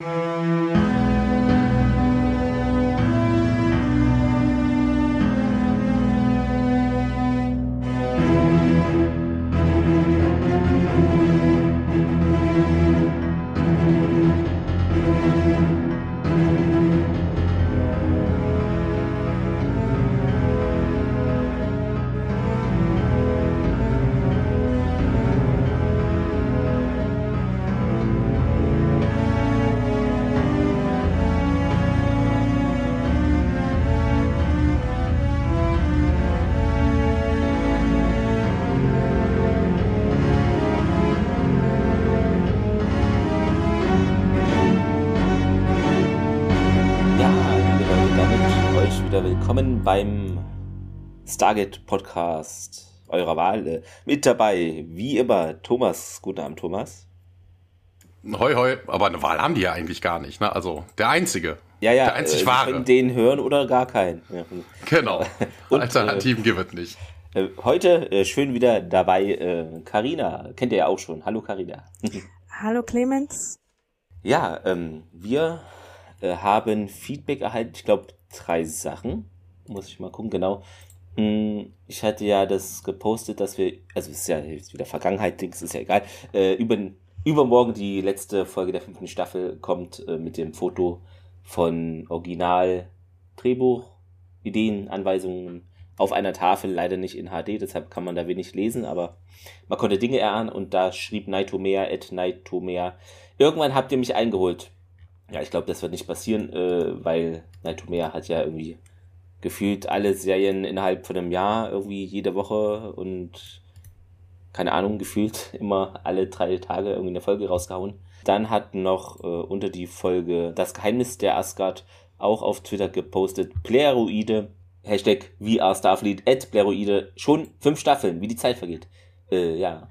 Música beim Stargate Podcast eurer Wahl. Äh, mit dabei, wie immer, Thomas. Guten Abend, Thomas. Hoi, hoi. Aber eine Wahl haben die ja eigentlich gar nicht. Ne? Also der Einzige. Ja, ja. Der einzig äh, wahre. können den hören oder gar keinen. Ja. Genau. Und, Alternativen äh, gibt es nicht. Äh, heute äh, schön wieder dabei Karina. Kennt ihr ja auch schon. Hallo Karina. Hallo Clemens. Ja, ähm, wir haben Feedback erhalten. Ich glaube, drei Sachen muss ich mal gucken, genau. Hm, ich hatte ja das gepostet, dass wir, also es ist ja jetzt wieder Vergangenheit, Dings ist ja egal, äh, über, übermorgen die letzte Folge der fünften Staffel kommt äh, mit dem Foto von Original Drehbuch, Ideen, Anweisungen auf einer Tafel, leider nicht in HD, deshalb kann man da wenig lesen, aber man konnte Dinge erahnen und da schrieb Nightomea at Nightomea, irgendwann habt ihr mich eingeholt. Ja, ich glaube, das wird nicht passieren, äh, weil Nightomea hat ja irgendwie gefühlt alle Serien innerhalb von einem Jahr, irgendwie jede Woche und keine Ahnung, gefühlt immer alle drei Tage irgendwie eine Folge rausgehauen. Dann hat noch äh, unter die Folge Das Geheimnis der Asgard auch auf Twitter gepostet, Pleroide, Hashtag VR Starfleet, at Pleroide, schon fünf Staffeln, wie die Zeit vergeht. Äh, ja.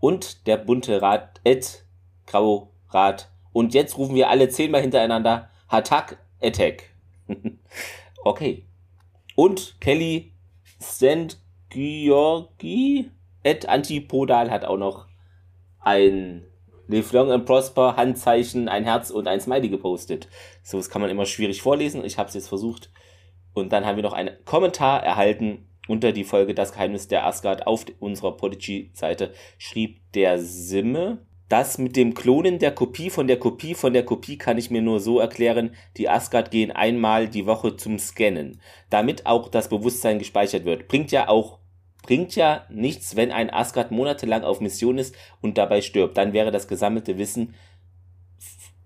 Und der bunte Rat, at Grau Rat. Und jetzt rufen wir alle zehnmal hintereinander, Hatak Attack. okay. Und Kelly St. Georgi at Antipodal hat auch noch ein Live Long and Prosper Handzeichen, ein Herz und ein Smiley gepostet. So, das kann man immer schwierig vorlesen. Ich habe es jetzt versucht. Und dann haben wir noch einen Kommentar erhalten unter die Folge Das Geheimnis der Asgard auf unserer Podigy-Seite. Schrieb der Simme, das mit dem Klonen der Kopie von der Kopie von der Kopie kann ich mir nur so erklären, die Asgard gehen einmal die Woche zum Scannen, damit auch das Bewusstsein gespeichert wird. Bringt ja auch bringt ja nichts, wenn ein Asgard monatelang auf Mission ist und dabei stirbt. Dann wäre das gesammelte Wissen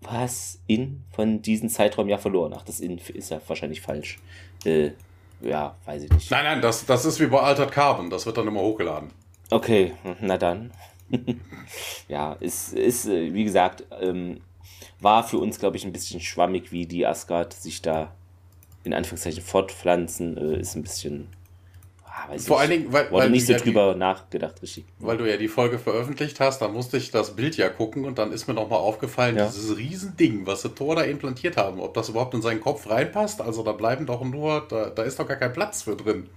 was in von diesem Zeitraum ja verloren. Ach, das in ist ja wahrscheinlich falsch. Äh, ja, weiß ich nicht. Nein, nein, das, das ist wie bei Altered Carbon. Das wird dann immer hochgeladen. Okay, na dann. Ja, ist, ist, äh, wie gesagt, ähm, war für uns, glaube ich, ein bisschen schwammig, wie die Asgard sich da in Anführungszeichen fortpflanzen. Äh, ist ein bisschen. Ah, Vor ich, allen Dingen, weil, weil nicht so ja drüber die, nachgedacht, richtig. Weil du ja die Folge veröffentlicht hast, da musste ich das Bild ja gucken und dann ist mir nochmal aufgefallen, ja. dieses Riesending, was sie Thor da implantiert haben, ob das überhaupt in seinen Kopf reinpasst. Also da bleiben doch nur, da, da ist doch gar kein Platz für drin.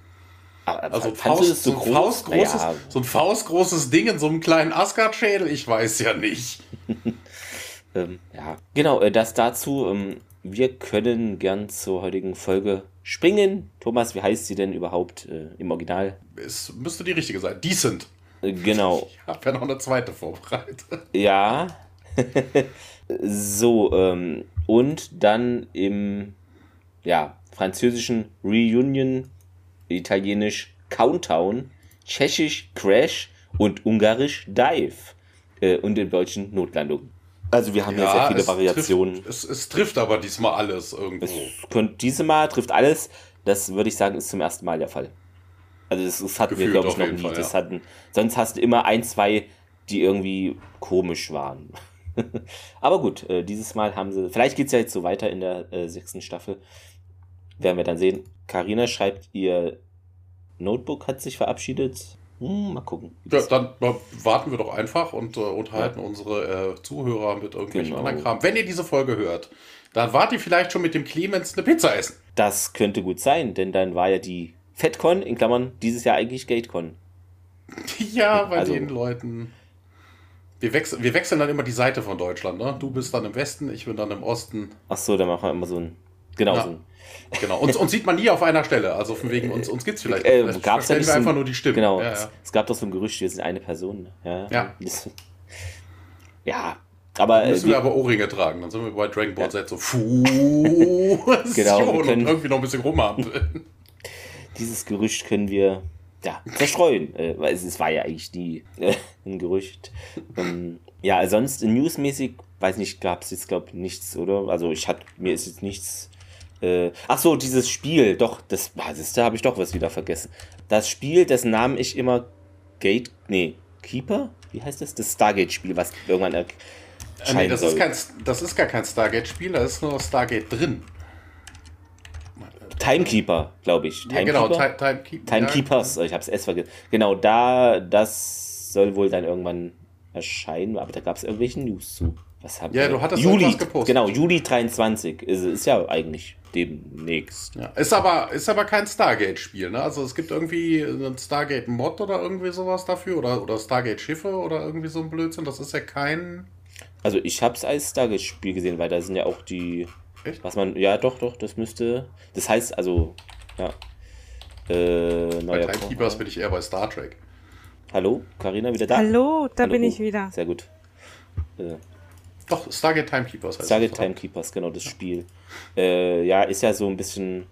Also Faust, so, ein groß? Faustgroßes, ja. so ein faustgroßes Ding in so einem kleinen Asgard-Schädel, ich weiß ja nicht. ähm, ja, genau, äh, das dazu. Ähm, wir können gern zur heutigen Folge springen. Thomas, wie heißt sie denn überhaupt äh, im Original? Es müsste die richtige sein. Decent. Äh, genau. Ich habe ja noch eine zweite vorbereitet. Ja. so, ähm, und dann im ja, französischen Reunion italienisch Countdown, tschechisch Crash und ungarisch Dive äh, und im deutschen Notlandung. Also wir haben ja, ja sehr viele Variationen. Trifft, es, es, trifft aber diesmal alles irgendwo. Es könnt, diesmal trifft alles. Das würde ich sagen, ist zum ersten Mal der Fall. Also das, das hatten Gefühlt wir, glaube ich, noch nie. Fall, das hatten, sonst hast du immer ein, zwei, die irgendwie komisch waren. aber gut, äh, dieses Mal haben sie. Vielleicht geht es ja jetzt so weiter in der äh, sechsten Staffel. Werden wir dann sehen. Karina schreibt ihr Notebook hat sich verabschiedet. Hm, mal gucken. Ja, dann warten wir doch einfach und äh, unterhalten ja. unsere äh, Zuhörer mit irgendwelchen genau. anderen Kram. Wenn ihr diese Folge hört, dann wart ihr vielleicht schon mit dem Clemens eine Pizza essen. Das könnte gut sein, denn dann war ja die FedCon, in Klammern, dieses Jahr eigentlich GateCon. ja, bei also, den Leuten. Wir, wechsel, wir wechseln dann immer die Seite von Deutschland, ne? Du bist dann im Westen, ich bin dann im Osten. Ach so, dann machen wir immer so ein. Genau, ja. so ein. Genau, uns, uns sieht man nie auf einer Stelle. Also von wegen, uns, uns gibt es vielleicht. Äh, vielleicht gab's ja nicht wir einfach nur die Stimme. Genau, ja, es, es, gab doch so ein Gerücht, wir sind eine Person. Ja. Ja, ja aber. Dann müssen wir, wir aber Ohrringe tragen. Dann sind wir bei Dragon Ball Z so. Genau, können, und irgendwie noch ein bisschen rumhampeln. Dieses Gerücht können wir ja, zerstreuen. Äh, weil es, es, war ja eigentlich nie äh, ein Gerücht. Ähm, ja, sonst newsmäßig, weiß nicht, gab es jetzt, glaube ich, nichts, oder? Also ich hatte, mir ist jetzt nichts. Äh, ach so, dieses Spiel, doch, das, ah, das da habe ich doch was wieder vergessen. Das Spiel, dessen Namen ich immer Gate, nee, Keeper? Wie heißt das? Das Stargate-Spiel, was irgendwann äh, nee, das, ist kein, das ist gar kein Stargate-Spiel, da ist nur Stargate drin. Timekeeper, glaube ich. Time ja, genau, Time, Time, Timekeepers, ja. ich habe es erst vergessen. Genau, da, das soll wohl dann irgendwann erscheinen, aber da gab es irgendwelche News zu. Was haben ja, wir? du hattest Juli, gepostet. Genau, Juli 23 ist, ist ja eigentlich demnächst. Ja, ist aber, ist aber kein Stargate-Spiel, ne? Also es gibt irgendwie einen Stargate-Mod oder irgendwie sowas dafür oder, oder Stargate-Schiffe oder irgendwie so ein Blödsinn. Das ist ja kein. Also ich habe es als Stargate-Spiel gesehen, weil da sind ja auch die Echt? Was man, ja, doch, doch, das müsste. Das heißt, also, ja. Äh, bei Timekeepers bin ich eher bei Star Trek. Hallo, Karina wieder da? Hallo, da Hallo. bin ich wieder. Sehr gut. Äh, doch, Stargate Timekeepers heißt Stargate Timekeepers, genau, das ja. Spiel. Äh, ja, ist ja so ein bisschen,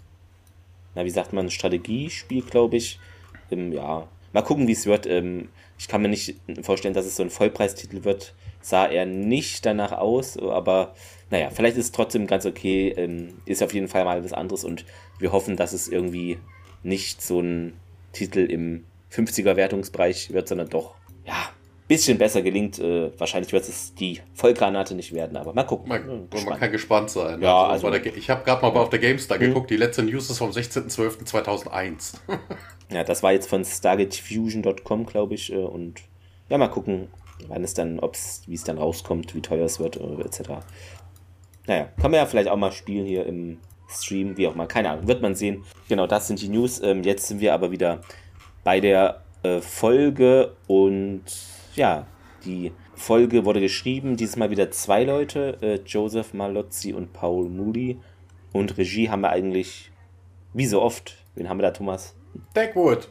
na, wie sagt man, Strategiespiel, glaube ich. Ähm, ja, mal gucken, wie es wird. Ähm, ich kann mir nicht vorstellen, dass es so ein Vollpreistitel wird. Sah er nicht danach aus, aber naja, vielleicht ist es trotzdem ganz okay. Ähm, ist auf jeden Fall mal was anderes und wir hoffen, dass es irgendwie nicht so ein Titel im 50er Wertungsbereich wird, sondern doch, ja, ein bisschen besser gelingt. Äh, wahrscheinlich wird es die Vollgranate nicht werden, aber mal gucken. Man, man kann gespannt sein. Ja, also, also der, ich habe gerade mal auf der GameStar mhm. geguckt, die letzte News ist vom 16.12.2001. ja, das war jetzt von StargateFusion.com, glaube ich, äh, und ja, mal gucken, wann es dann, ob's, wie es dann rauskommt, wie teuer es wird, äh, etc. Naja, kann man ja vielleicht auch mal spielen hier im Stream, wie auch mal, keine Ahnung, wird man sehen. Genau, das sind die News. Ähm, jetzt sind wir aber wieder bei der äh, Folge und ja, die Folge wurde geschrieben, dieses Mal wieder zwei Leute, äh, Joseph Malozzi und Paul Moody. Und Regie haben wir eigentlich, wie so oft, wen haben wir da, Thomas? Deckwood.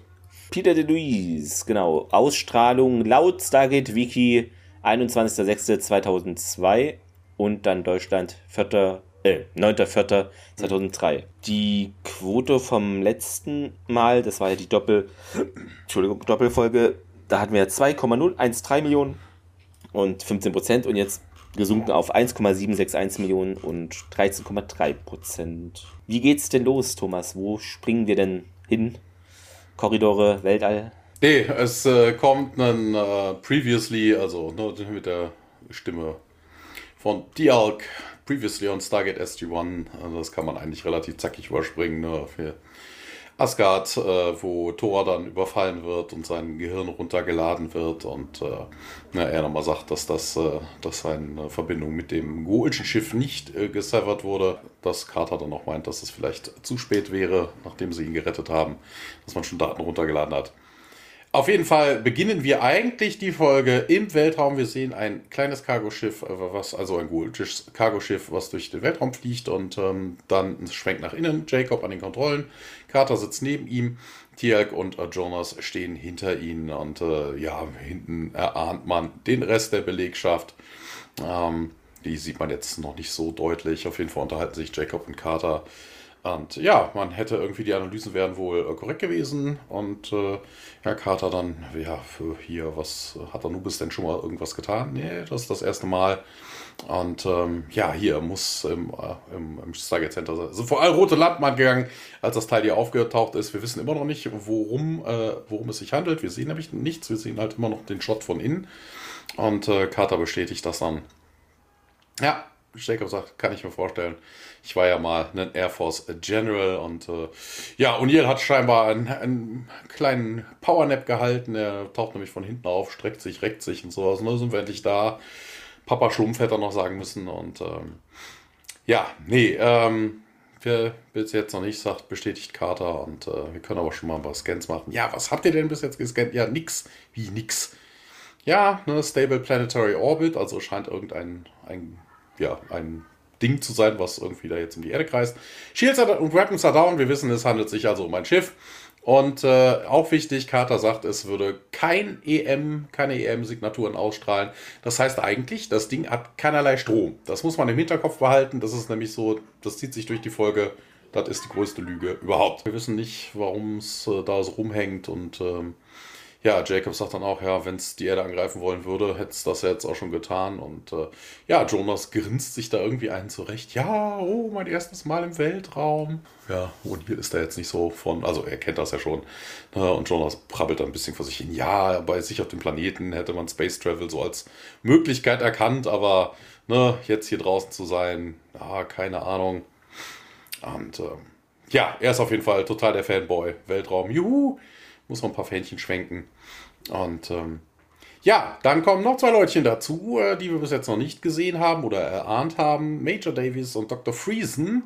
Peter de Luis, genau. Ausstrahlung laut Stargate Wiki 21.06.2002 und dann Deutschland 4. Äh, 9.4.2003. Die Quote vom letzten Mal, das war ja die Doppel, Entschuldigung, Doppelfolge, da hatten wir 2,013 Millionen und 15 Prozent und jetzt gesunken auf 1,761 Millionen und 13,3 Prozent. Wie geht's denn los, Thomas? Wo springen wir denn hin? Korridore, Weltall? Nee, es äh, kommt ein äh, Previously, also ne, mit der Stimme von Dialk, previously on Stargate SG-1. Also das kann man eigentlich relativ zackig überspringen. Ne? Für Asgard, äh, wo Thor dann überfallen wird und sein Gehirn runtergeladen wird und äh, na, er nochmal sagt, dass das äh, dass seine Verbindung mit dem Goelschen Schiff nicht äh, gesevert wurde, dass Carter dann noch meint, dass es vielleicht zu spät wäre, nachdem sie ihn gerettet haben, dass man schon Daten runtergeladen hat. Auf jeden Fall beginnen wir eigentlich die Folge im Weltraum. Wir sehen ein kleines Cargoschiff, äh, was also ein gultisches Cargoschiff, was durch den Weltraum fliegt und ähm, dann schwenkt nach innen. Jacob an den Kontrollen, Carter sitzt neben ihm, Tialk und äh, Jonas stehen hinter ihnen und äh, ja, hinten erahnt man den Rest der Belegschaft. Ähm, die sieht man jetzt noch nicht so deutlich. Auf jeden Fall unterhalten sich Jacob und Carter und ja, man hätte irgendwie, die Analysen wären wohl äh, korrekt gewesen. Und äh, Herr Carter dann, ja, für hier, was hat Anubis denn schon mal irgendwas getan? Nee, das ist das erste Mal. Und ähm, ja, hier muss im, äh, im, im Stargate Center sein. Also vor allem rote Landmann gegangen, als das Teil hier aufgetaucht ist. Wir wissen immer noch nicht, worum, äh, worum es sich handelt. Wir sehen nämlich nichts. Wir sehen halt immer noch den Shot von innen. Und äh, Carter bestätigt das dann. Ja, Jacob sagt, kann ich mir vorstellen. Ich war ja mal ein Air Force General und äh, ja, O'Neill hat scheinbar einen, einen kleinen Powernap gehalten. Er taucht nämlich von hinten auf, streckt sich, reckt sich und sowas. Und dann sind wir endlich da. Papa Schlumpf hätte er noch sagen müssen. Und ähm, ja, nee, ähm, wer bis jetzt noch nicht sagt, bestätigt Carter und äh, wir können aber schon mal ein paar Scans machen. Ja, was habt ihr denn bis jetzt gescannt? Ja, nix. Wie nix? Ja, ne, Stable Planetary Orbit, also scheint irgendein ein, ja, ein Ding zu sein, was irgendwie da jetzt um die Erde kreist. Shields und Weapons are down. Wir wissen, es handelt sich also um ein Schiff. Und äh, auch wichtig, Carter sagt, es würde kein EM, keine EM-Signaturen ausstrahlen. Das heißt eigentlich, das Ding hat keinerlei Strom. Das muss man im Hinterkopf behalten. Das ist nämlich so, das zieht sich durch die Folge. Das ist die größte Lüge überhaupt. Wir wissen nicht, warum es äh, da so rumhängt und ähm, ja, Jacob sagt dann auch, ja, wenn es die Erde angreifen wollen würde, hätte es das jetzt auch schon getan. Und äh, ja, Jonas grinst sich da irgendwie einen zurecht. Ja, oh, mein erstes Mal im Weltraum. Ja, und hier ist er jetzt nicht so von, also er kennt das ja schon. Ne? Und Jonas prabbelt da ein bisschen vor sich hin. Ja, bei sich auf dem Planeten hätte man Space Travel so als Möglichkeit erkannt, aber ne, jetzt hier draußen zu sein, ja, keine Ahnung. Und äh, ja, er ist auf jeden Fall total der Fanboy. Weltraum, juhu muss man ein paar Fähnchen schwenken. Und ähm, ja, dann kommen noch zwei Leutchen dazu, äh, die wir bis jetzt noch nicht gesehen haben oder erahnt haben. Major Davies und Dr. Friesen.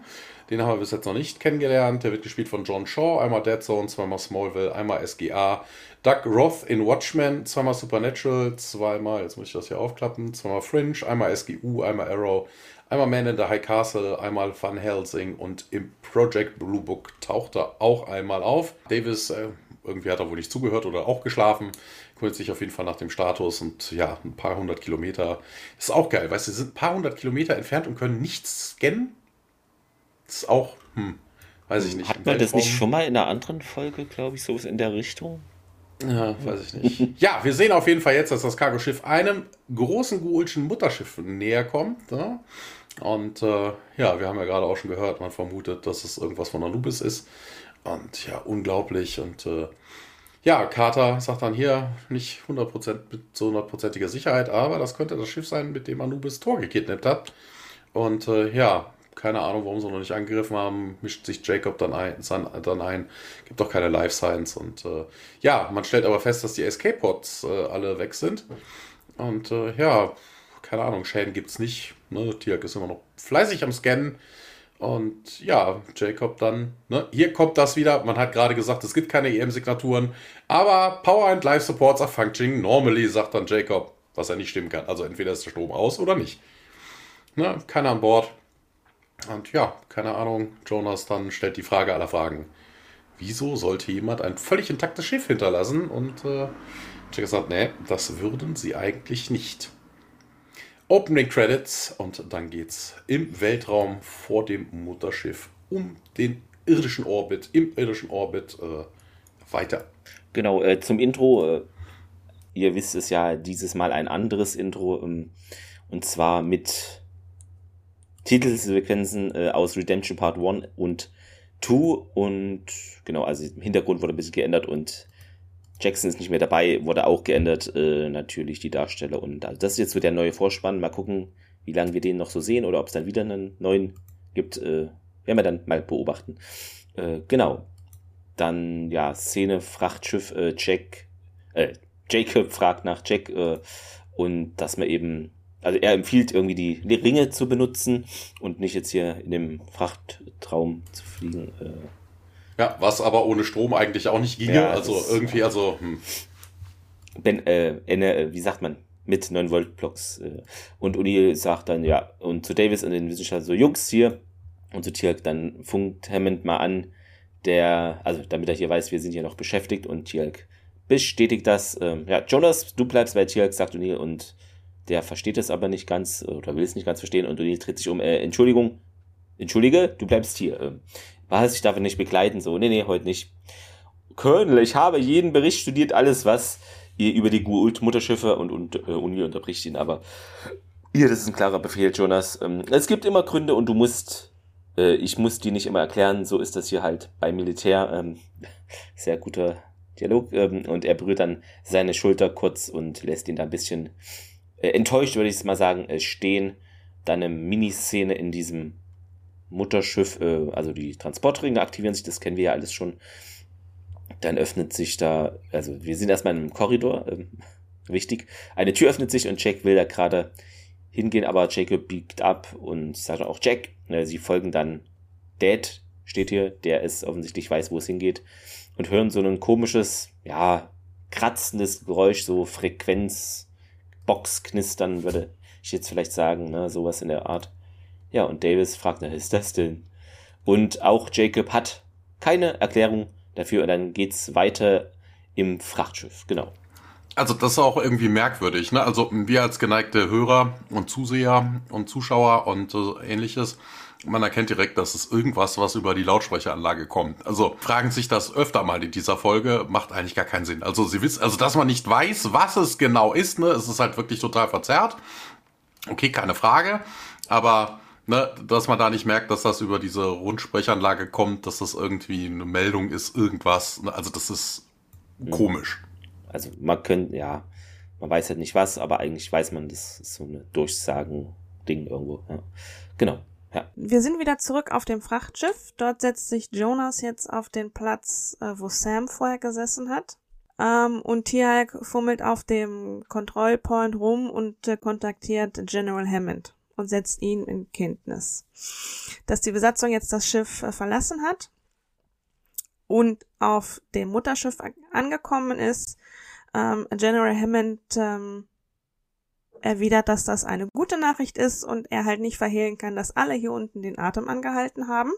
Den haben wir bis jetzt noch nicht kennengelernt. Der wird gespielt von John Shaw. Einmal Dead Zone, zweimal Smallville, einmal SGA. Doug Roth in Watchmen, zweimal Supernatural, zweimal, jetzt muss ich das hier aufklappen, zweimal Fringe, einmal SGU, einmal Arrow, einmal Man in the High Castle, einmal Van Helsing und im Project Blue Book taucht er auch einmal auf. Davis äh, irgendwie hat er wohl nicht zugehört oder auch geschlafen. Kümmert sich auf jeden Fall nach dem Status und ja, ein paar hundert Kilometer. ist auch geil, weißt du, sie sind ein paar hundert Kilometer entfernt und können nichts scannen. Ist auch, hm, weiß ich nicht. Hat man das nicht schon mal in einer anderen Folge, glaube ich, so in der Richtung? Ja, weiß ich nicht. ja, wir sehen auf jeden Fall jetzt, dass das Cargoschiff einem großen Guulschen Mutterschiff näher kommt. Ne? Und äh, ja, wir haben ja gerade auch schon gehört, man vermutet, dass es irgendwas von Anubis ist. Und ja, unglaublich. Und äh, ja, Carter sagt dann hier nicht 100% mit so hundertprozentiger Sicherheit, aber das könnte das Schiff sein, mit dem Anubis Tor gekidnappt hat. Und äh, ja, keine Ahnung, warum sie noch nicht angegriffen haben, mischt sich Jacob dann ein, dann ein gibt doch keine Life Science. Und äh, ja, man stellt aber fest, dass die Escape-Pods äh, alle weg sind. Und äh, ja, keine Ahnung, Schäden gibt es nicht. Ne? Tiak ist immer noch fleißig am Scannen. Und ja, Jacob dann, ne, hier kommt das wieder. Man hat gerade gesagt, es gibt keine EM-Signaturen, aber Power and Life Supports are functioning normally, sagt dann Jacob, was er nicht stimmen kann. Also entweder ist der Strom aus oder nicht. Ne, keiner an Bord. Und ja, keine Ahnung, Jonas dann stellt die Frage aller Fragen. Wieso sollte jemand ein völlig intaktes Schiff hinterlassen? Und äh, Jacob sagt, nee, das würden sie eigentlich nicht. Opening Credits und dann geht's im Weltraum vor dem Mutterschiff um den irdischen Orbit, im irdischen Orbit äh, weiter. Genau, äh, zum Intro. Äh, ihr wisst es ja, dieses Mal ein anderes Intro. Ähm, und zwar mit Titelsequenzen äh, aus Redemption Part 1 und 2. Und genau, also im Hintergrund wurde ein bisschen geändert und Jackson ist nicht mehr dabei, wurde auch geändert, äh, natürlich die Darsteller. Und also das ist jetzt so der neue Vorspann. Mal gucken, wie lange wir den noch so sehen oder ob es dann wieder einen neuen gibt. Äh, werden wir dann mal beobachten. Äh, genau. Dann, ja, Szene, Frachtschiff, äh, Jack, äh, Jacob fragt nach Jack äh, und dass man eben, also er empfiehlt irgendwie die Ringe zu benutzen und nicht jetzt hier in dem Frachtraum zu fliegen. Äh, ja, was aber ohne Strom eigentlich auch nicht ginge. Ja, also irgendwie, also. Hm. Ben, äh, äh, wie sagt man? Mit 9 Volt Blocks. Äh. Und Uni sagt dann, ja, und zu Davis und den Wissenschaftlern so, Jungs hier. Und zu Tirk, dann funkt Hammond mal an, der, also damit er hier weiß, wir sind hier noch beschäftigt und Tirk bestätigt das. Ähm, ja, Jonas, du bleibst bei Tirk, sagt O'Neill und der versteht es aber nicht ganz oder will es nicht ganz verstehen und O'Neill dreht sich um, äh, Entschuldigung, entschuldige, du bleibst hier. Ähm, was, ich darf ihn nicht begleiten, so, nee, nee, heute nicht. Colonel, ich habe jeden Bericht studiert, alles, was ihr über die Guult-Mutterschiffe und, und äh, Uni unterbricht ihn, aber hier, das ist ein klarer Befehl, Jonas. Ähm, es gibt immer Gründe und du musst, äh, ich muss die nicht immer erklären, so ist das hier halt beim Militär. Ähm, sehr guter Dialog ähm, und er berührt dann seine Schulter kurz und lässt ihn da ein bisschen äh, enttäuscht, würde ich es mal sagen, äh, stehen. Dann eine Miniszene in diesem Mutterschiff, äh, also die Transportringe aktivieren sich, das kennen wir ja alles schon. Dann öffnet sich da, also wir sind erstmal in einem Korridor, ähm, wichtig. Eine Tür öffnet sich und Jack will da gerade hingehen, aber Jacob biegt ab und sagt auch Jack. Äh, sie folgen dann Dad, steht hier, der ist offensichtlich weiß, wo es hingeht, und hören so ein komisches, ja, kratzendes Geräusch, so Frequenz, Boxknistern, würde ich jetzt vielleicht sagen, ne, sowas in der Art. Ja, und Davis fragt, na, ist das denn? Und auch Jacob hat keine Erklärung dafür und dann geht's weiter im Frachtschiff, genau. Also das ist auch irgendwie merkwürdig, ne? Also wir als geneigte Hörer und Zuseher und Zuschauer und äh, ähnliches, man erkennt direkt, dass es irgendwas, was über die Lautsprecheranlage kommt. Also fragen sich das öfter mal in dieser Folge, macht eigentlich gar keinen Sinn. Also sie wissen, also dass man nicht weiß, was es genau ist, ne? Es ist halt wirklich total verzerrt. Okay, keine Frage. Aber ne, dass man da nicht merkt, dass das über diese Rundsprechanlage kommt, dass das irgendwie eine Meldung ist, irgendwas. Ne? Also das ist mhm. komisch. Also man könnte, ja, man weiß halt nicht was, aber eigentlich weiß man, das ist so eine Durchsagen-Ding irgendwo. Ja. Genau. Ja. Wir sind wieder zurück auf dem Frachtschiff. Dort setzt sich Jonas jetzt auf den Platz, äh, wo Sam vorher gesessen hat. Ähm, und Tiag fummelt auf dem Kontrollpoint rum und äh, kontaktiert General Hammond und setzt ihn in Kenntnis, dass die Besatzung jetzt das Schiff äh, verlassen hat und auf dem Mutterschiff angekommen ist. Ähm, General Hammond ähm, erwidert, dass das eine gute Nachricht ist und er halt nicht verhehlen kann, dass alle hier unten den Atem angehalten haben.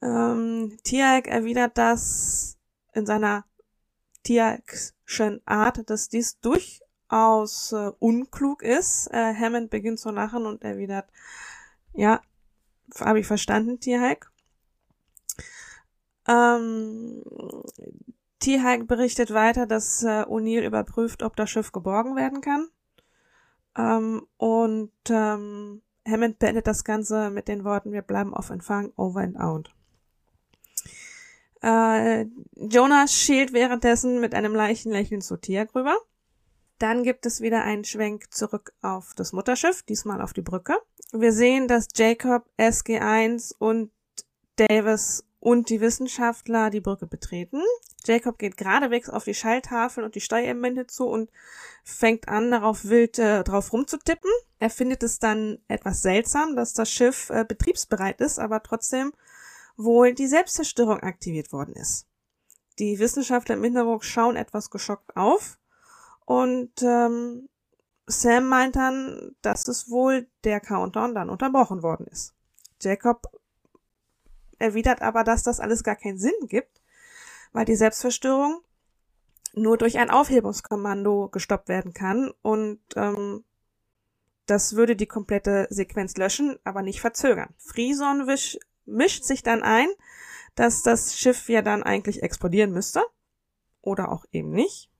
Ähm, Tiag erwidert das in seiner Tiagschen Art, dass dies durchaus äh, unklug ist. Äh, Hammond beginnt zu lachen und erwidert, ja, habe ich verstanden, Tierhike. Ähm, Tierhike berichtet weiter, dass äh, O'Neill überprüft, ob das Schiff geborgen werden kann. Ähm, und ähm, Hammond beendet das Ganze mit den Worten, wir bleiben auf Empfang, over and out. Äh, Jonas schielt währenddessen mit einem leichten Lächeln zu Tia rüber. Dann gibt es wieder einen Schwenk zurück auf das Mutterschiff, diesmal auf die Brücke. Wir sehen, dass Jacob, SG1 und Davis und die Wissenschaftler die Brücke betreten. Jacob geht geradewegs auf die Schalltafel und die Steuerelemente zu und fängt an, darauf wild äh, drauf rumzutippen. Er findet es dann etwas seltsam, dass das Schiff äh, betriebsbereit ist, aber trotzdem wohl die Selbstzerstörung aktiviert worden ist. Die Wissenschaftler im Hintergrund schauen etwas geschockt auf und ähm, Sam meint dann, dass es wohl der Countdown dann unterbrochen worden ist. Jacob erwidert aber, dass das alles gar keinen Sinn gibt, weil die Selbstzerstörung nur durch ein Aufhebungskommando gestoppt werden kann und ähm, das würde die komplette Sequenz löschen, aber nicht verzögern. Frison mischt sich dann ein, dass das Schiff ja dann eigentlich explodieren müsste. Oder auch eben nicht.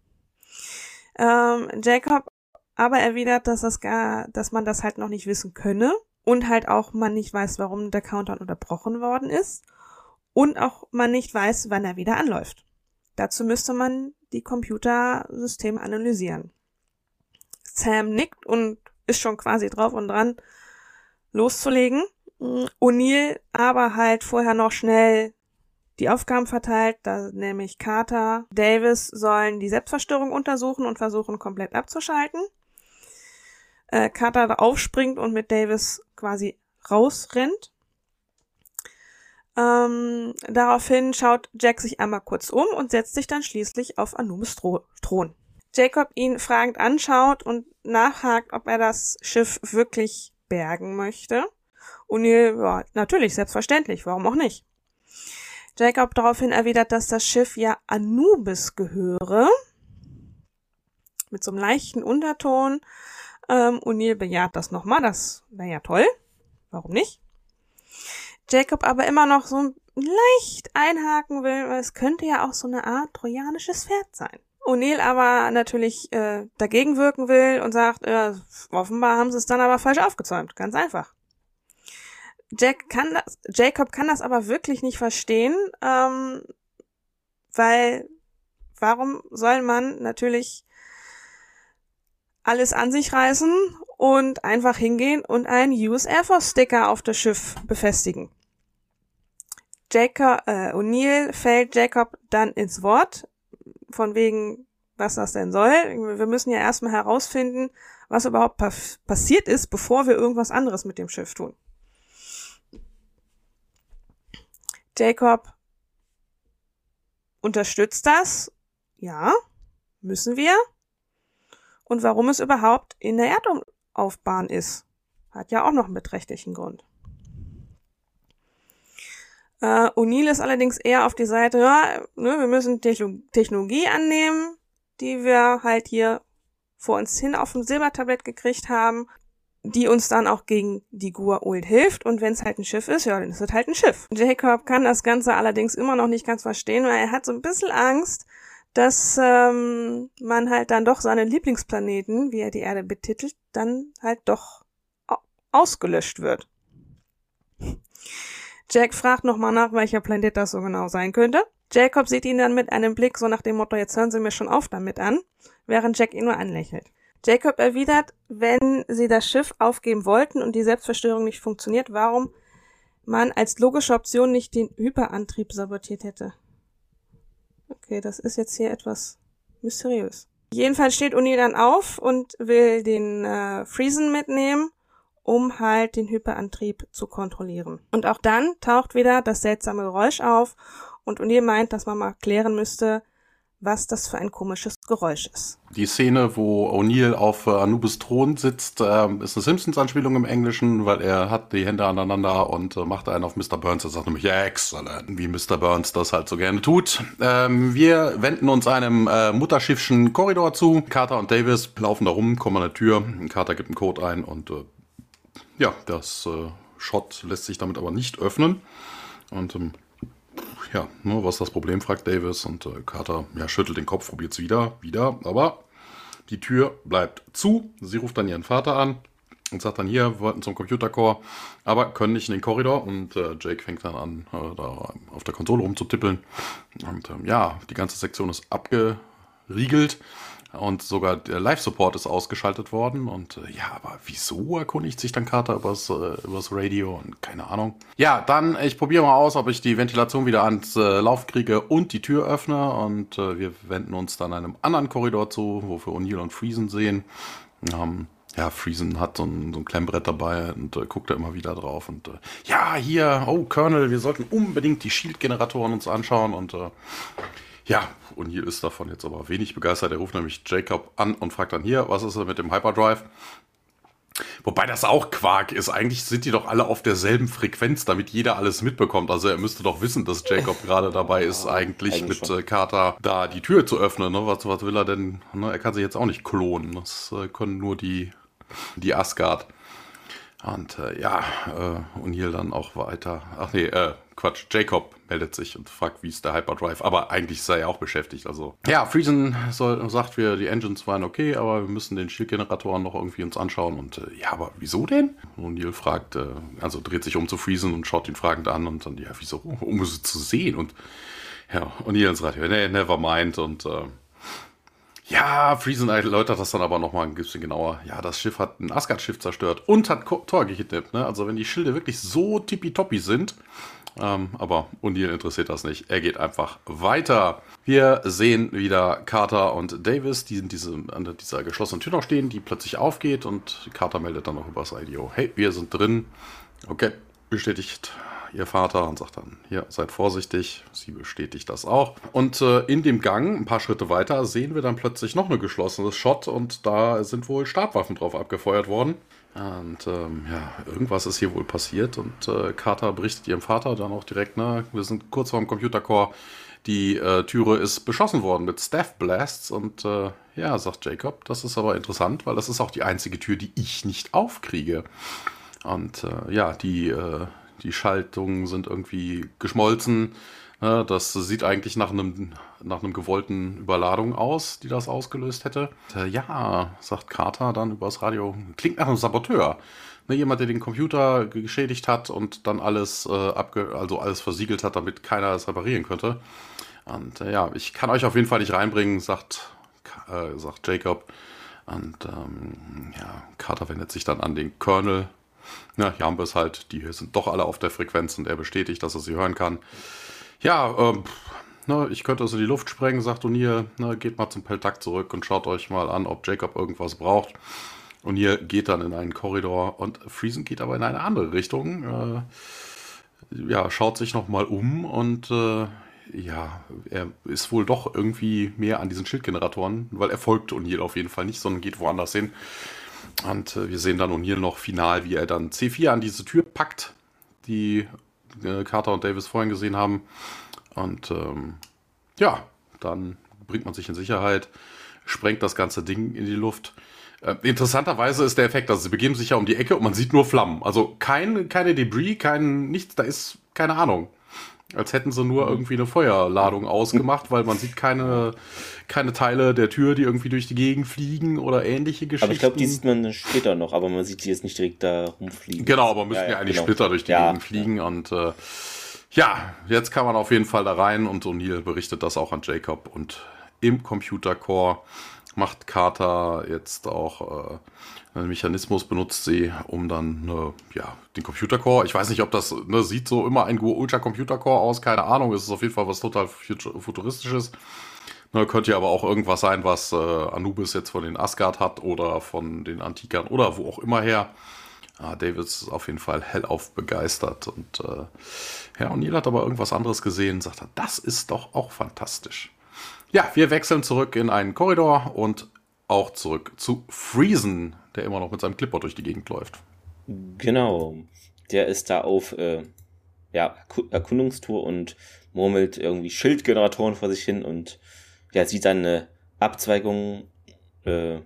Ähm, Jacob aber erwidert, dass das gar, dass man das halt noch nicht wissen könne und halt auch man nicht weiß, warum der Countdown unterbrochen worden ist und auch man nicht weiß, wann er wieder anläuft. Dazu müsste man die Computersysteme analysieren. Sam nickt und ist schon quasi drauf und dran loszulegen. O'Neill aber halt vorher noch schnell die Aufgaben verteilt, da nämlich Carter, Davis sollen die Selbstverstörung untersuchen und versuchen komplett abzuschalten. Äh, Carter aufspringt und mit Davis quasi rausrennt. Ähm, daraufhin schaut Jack sich einmal kurz um und setzt sich dann schließlich auf Anubis Thron. Jacob ihn fragend anschaut und nachhakt, ob er das Schiff wirklich bergen möchte. O'Neill, ja, natürlich, selbstverständlich, warum auch nicht? Jacob daraufhin erwidert, dass das Schiff ja Anubis gehöre. Mit so einem leichten Unterton. Ähm, O'Neill bejaht das nochmal, das wäre ja toll. Warum nicht? Jacob aber immer noch so leicht einhaken will, weil es könnte ja auch so eine Art trojanisches Pferd sein. O'Neill aber natürlich äh, dagegen wirken will und sagt, äh, offenbar haben sie es dann aber falsch aufgezäumt. Ganz einfach. Jack kann das, Jacob kann das aber wirklich nicht verstehen, ähm, weil warum soll man natürlich alles an sich reißen und einfach hingehen und einen US Air Force Sticker auf das Schiff befestigen? Jacob, äh, O'Neill fällt Jacob dann ins Wort, von wegen, was das denn soll. Wir müssen ja erstmal herausfinden, was überhaupt passiert ist, bevor wir irgendwas anderes mit dem Schiff tun. Jacob unterstützt das, ja, Müssen wir? Und warum es überhaupt in der Erdumlaufbahn ist. Hat ja auch noch einen beträchtlichen Grund. Äh, O'Neill ist allerdings eher auf die Seite, ja, ne, wir müssen Technologie annehmen, die wir halt hier vor uns hin auf dem Silbertablett gekriegt haben, die uns dann auch gegen die Gua'uld hilft. Und wenn es halt ein Schiff ist, ja, dann ist es halt ein Schiff. Jacob kann das Ganze allerdings immer noch nicht ganz verstehen, weil er hat so ein bisschen Angst, dass ähm, man halt dann doch seinen Lieblingsplaneten, wie er die Erde betitelt, dann halt doch ausgelöscht wird. Jack fragt nochmal nach, welcher Planet das so genau sein könnte. Jacob sieht ihn dann mit einem Blick so nach dem Motto, jetzt hören Sie mir schon auf damit an, während Jack ihn nur anlächelt. Jacob erwidert, wenn sie das Schiff aufgeben wollten und die Selbstverstörung nicht funktioniert, warum man als logische Option nicht den Hyperantrieb sabotiert hätte. Okay, das ist jetzt hier etwas mysteriös. Jedenfalls steht Uni dann auf und will den äh, Friesen mitnehmen um halt den Hyperantrieb zu kontrollieren. Und auch dann taucht wieder das seltsame Geräusch auf und O'Neill meint, dass man mal klären müsste, was das für ein komisches Geräusch ist. Die Szene, wo O'Neill auf äh, Anubis Thron sitzt, äh, ist eine Simpsons-Anspielung im Englischen, weil er hat die Hände aneinander und äh, macht einen auf Mr. Burns. Er sagt nämlich, excellent, wie Mr. Burns das halt so gerne tut. Ähm, wir wenden uns einem äh, mutterschiffschen Korridor zu. Carter und Davis laufen da rum, kommen an der Tür. Carter gibt einen Code ein und ja, das Shot lässt sich damit aber nicht öffnen. Und ähm, ja, ne, was ist das Problem, fragt Davis. Und äh, Carter ja, schüttelt den Kopf, probiert es wieder, wieder. Aber die Tür bleibt zu. Sie ruft dann ihren Vater an und sagt dann hier, wir wollten zum Computercore, aber können nicht in den Korridor. Und äh, Jake fängt dann an, äh, da auf der Konsole rumzutippeln. Und ähm, ja, die ganze Sektion ist abgeriegelt. Und sogar der Live-Support ist ausgeschaltet worden. Und äh, ja, aber wieso erkundigt sich dann Carter übers, äh, übers Radio? Und keine Ahnung. Ja, dann, ich probiere mal aus, ob ich die Ventilation wieder ans äh, Lauf kriege und die Tür öffne. Und äh, wir wenden uns dann einem anderen Korridor zu, wo wir O'Neill und Friesen sehen. Ähm, ja, Friesen hat so ein, so ein Klemmbrett dabei und äh, guckt da immer wieder drauf. Und äh, ja, hier, oh, Colonel, wir sollten unbedingt die Shield-Generatoren uns anschauen. Und äh, ja, O'Neill ist davon jetzt aber wenig begeistert. Er ruft nämlich Jacob an und fragt dann hier, was ist denn mit dem Hyperdrive? Wobei das auch Quark ist. Eigentlich sind die doch alle auf derselben Frequenz, damit jeder alles mitbekommt. Also er müsste doch wissen, dass Jacob gerade dabei ist, ja, eigentlich, eigentlich, mit äh, Carter da die Tür zu öffnen. Ne? Was, was will er denn? Ne? Er kann sich jetzt auch nicht klonen. Das äh, können nur die, die Asgard. Und äh, ja, äh, O'Neill dann auch weiter. Ach nee, äh, Quatsch, Jacob meldet sich und fragt, wie ist der Hyperdrive. Aber eigentlich sei er auch beschäftigt. Also ja, Friesen soll, sagt, wir die Engines waren okay, aber wir müssen den Schildgeneratoren noch irgendwie uns anschauen. Und äh, ja, aber wieso denn? Neil fragt, äh, also dreht sich um zu Friesen und schaut ihn fragend an und dann, ja, wieso? Um sie zu sehen. Und ja, Neil sagt, nee, never mind. Und äh, ja, Friesen erläutert das dann aber nochmal ein bisschen genauer. Ja, das Schiff hat ein Asgard-Schiff zerstört und hat Tor gekidnappt. Ne? Also wenn die Schilde wirklich so tippitoppi sind, ähm, aber O'Neill interessiert das nicht. Er geht einfach weiter. Wir sehen wieder Carter und Davis, die in diese, an dieser geschlossenen Tür noch stehen, die plötzlich aufgeht und Carter meldet dann noch übers Radio. Hey, wir sind drin. Okay, bestätigt ihr Vater und sagt dann, hier, seid vorsichtig. Sie bestätigt das auch. Und äh, in dem Gang, ein paar Schritte weiter, sehen wir dann plötzlich noch eine geschlossene Shot und da sind wohl Stabwaffen drauf abgefeuert worden. Und ähm, ja, irgendwas ist hier wohl passiert und äh, Carter berichtet ihrem Vater dann auch direkt, ne, wir sind kurz vor dem Computercore, die äh, Türe ist beschossen worden mit Staff Blasts und äh, ja, sagt Jacob, das ist aber interessant, weil das ist auch die einzige Tür, die ich nicht aufkriege. Und äh, ja, die, äh, die Schaltungen sind irgendwie geschmolzen Ne, das sieht eigentlich nach einem, nach einem gewollten Überladung aus, die das ausgelöst hätte. Äh, ja, sagt Carter dann übers Radio, klingt nach einem Saboteur. Ne, jemand, der den Computer geschädigt hat und dann alles, äh, abge also alles versiegelt hat, damit keiner es reparieren könnte. Und äh, ja, ich kann euch auf jeden Fall nicht reinbringen, sagt, äh, sagt Jacob. Und ähm, ja, Carter wendet sich dann an den Colonel. Ja, hier haben wir es halt, die sind doch alle auf der Frequenz und er bestätigt, dass er sie hören kann. Ja, ähm, ne, ich könnte in die Luft sprengen, sagt O'Neill. Ne, geht mal zum Peltakt zurück und schaut euch mal an, ob Jacob irgendwas braucht. O'Neill geht dann in einen Korridor und Friesen geht aber in eine andere Richtung. Äh, ja, schaut sich nochmal um und äh, ja, er ist wohl doch irgendwie mehr an diesen Schildgeneratoren, weil er folgt O'Neill auf jeden Fall nicht, sondern geht woanders hin. Und äh, wir sehen dann O'Neill noch final, wie er dann C4 an diese Tür packt, die äh, Carter und Davis vorhin gesehen haben. Und ähm, ja, dann bringt man sich in Sicherheit, sprengt das ganze Ding in die Luft. Äh, interessanterweise ist der Effekt, also sie begeben sich ja um die Ecke und man sieht nur Flammen. Also kein, keine Debris, kein nichts, da ist keine Ahnung. Als hätten sie nur irgendwie eine Feuerladung ausgemacht, weil man sieht keine, keine Teile der Tür, die irgendwie durch die Gegend fliegen oder ähnliche Geschichten. Aber ich glaube, die sieht man später noch, aber man sieht die jetzt nicht direkt da rumfliegen. Genau, aber müssen ja, ja eigentlich genau. Splitter durch die ja, Gegend fliegen und äh, ja, jetzt kann man auf jeden Fall da rein und O'Neill berichtet das auch an Jacob und im Computercore macht Carter jetzt auch äh, einen Mechanismus benutzt sie, um dann ne, ja, den Computercore, ich weiß nicht, ob das ne, sieht so immer ein Ultra Computercore aus, keine Ahnung, es ist auf jeden Fall was total futuristisches. Ne, könnte ja aber auch irgendwas sein, was äh, Anubis jetzt von den Asgard hat oder von den Antikern oder wo auch immer her. Ah, David ist auf jeden Fall hellauf begeistert und äh, Herr O'Neill hat aber irgendwas anderes gesehen, sagt er, das ist doch auch fantastisch. Ja, wir wechseln zurück in einen Korridor und auch zurück zu Friesen, der immer noch mit seinem Clipboard durch die Gegend läuft. Genau. Der ist da auf äh, ja, Erkundungstour und murmelt irgendwie Schildgeneratoren vor sich hin und ja, sieht dann eine Abzweigung, äh,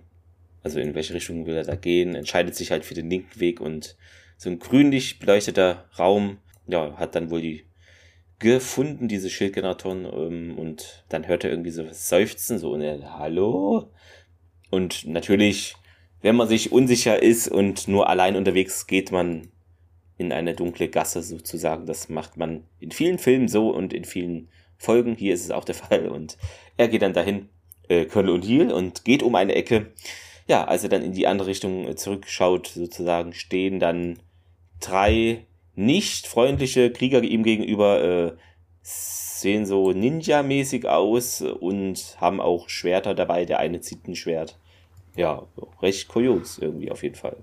also in welche Richtung will er da gehen, entscheidet sich halt für den linken Weg und so ein grünlich beleuchteter Raum, ja, hat dann wohl die gefunden, diese Schildgeneratoren, ähm, und dann hört er irgendwie so was seufzen, so, und er, hallo? Und natürlich, wenn man sich unsicher ist und nur allein unterwegs, geht man in eine dunkle Gasse sozusagen. Das macht man in vielen Filmen so und in vielen Folgen. Hier ist es auch der Fall. Und er geht dann dahin, äh, Colonel O'Neill, und geht um eine Ecke. Ja, als er dann in die andere Richtung äh, zurückschaut, sozusagen, stehen dann drei nicht freundliche Krieger ihm gegenüber, äh, sehen so Ninja-mäßig aus und haben auch Schwerter dabei. Der eine zieht ein Schwert. Ja, recht kurios irgendwie auf jeden Fall.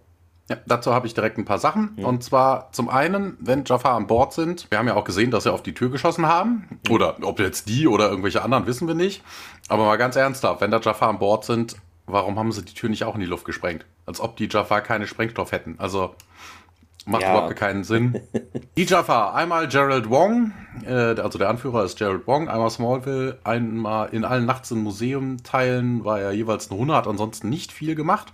Ja, dazu habe ich direkt ein paar Sachen. Mhm. Und zwar zum einen, wenn Jafar an Bord sind, wir haben ja auch gesehen, dass sie auf die Tür geschossen haben. Oder ob jetzt die oder irgendwelche anderen, wissen wir nicht. Aber mal ganz ernsthaft, wenn da Jafar an Bord sind, warum haben sie die Tür nicht auch in die Luft gesprengt? Als ob die Jafar keine Sprengstoff hätten. Also Macht ja. überhaupt keinen Sinn. Die Jaffa, einmal Gerald Wong, äh, also der Anführer ist Gerald Wong, einmal Smallville, einmal in allen Nachts im Museum teilen, war er jeweils eine Hunde, hat ansonsten nicht viel gemacht.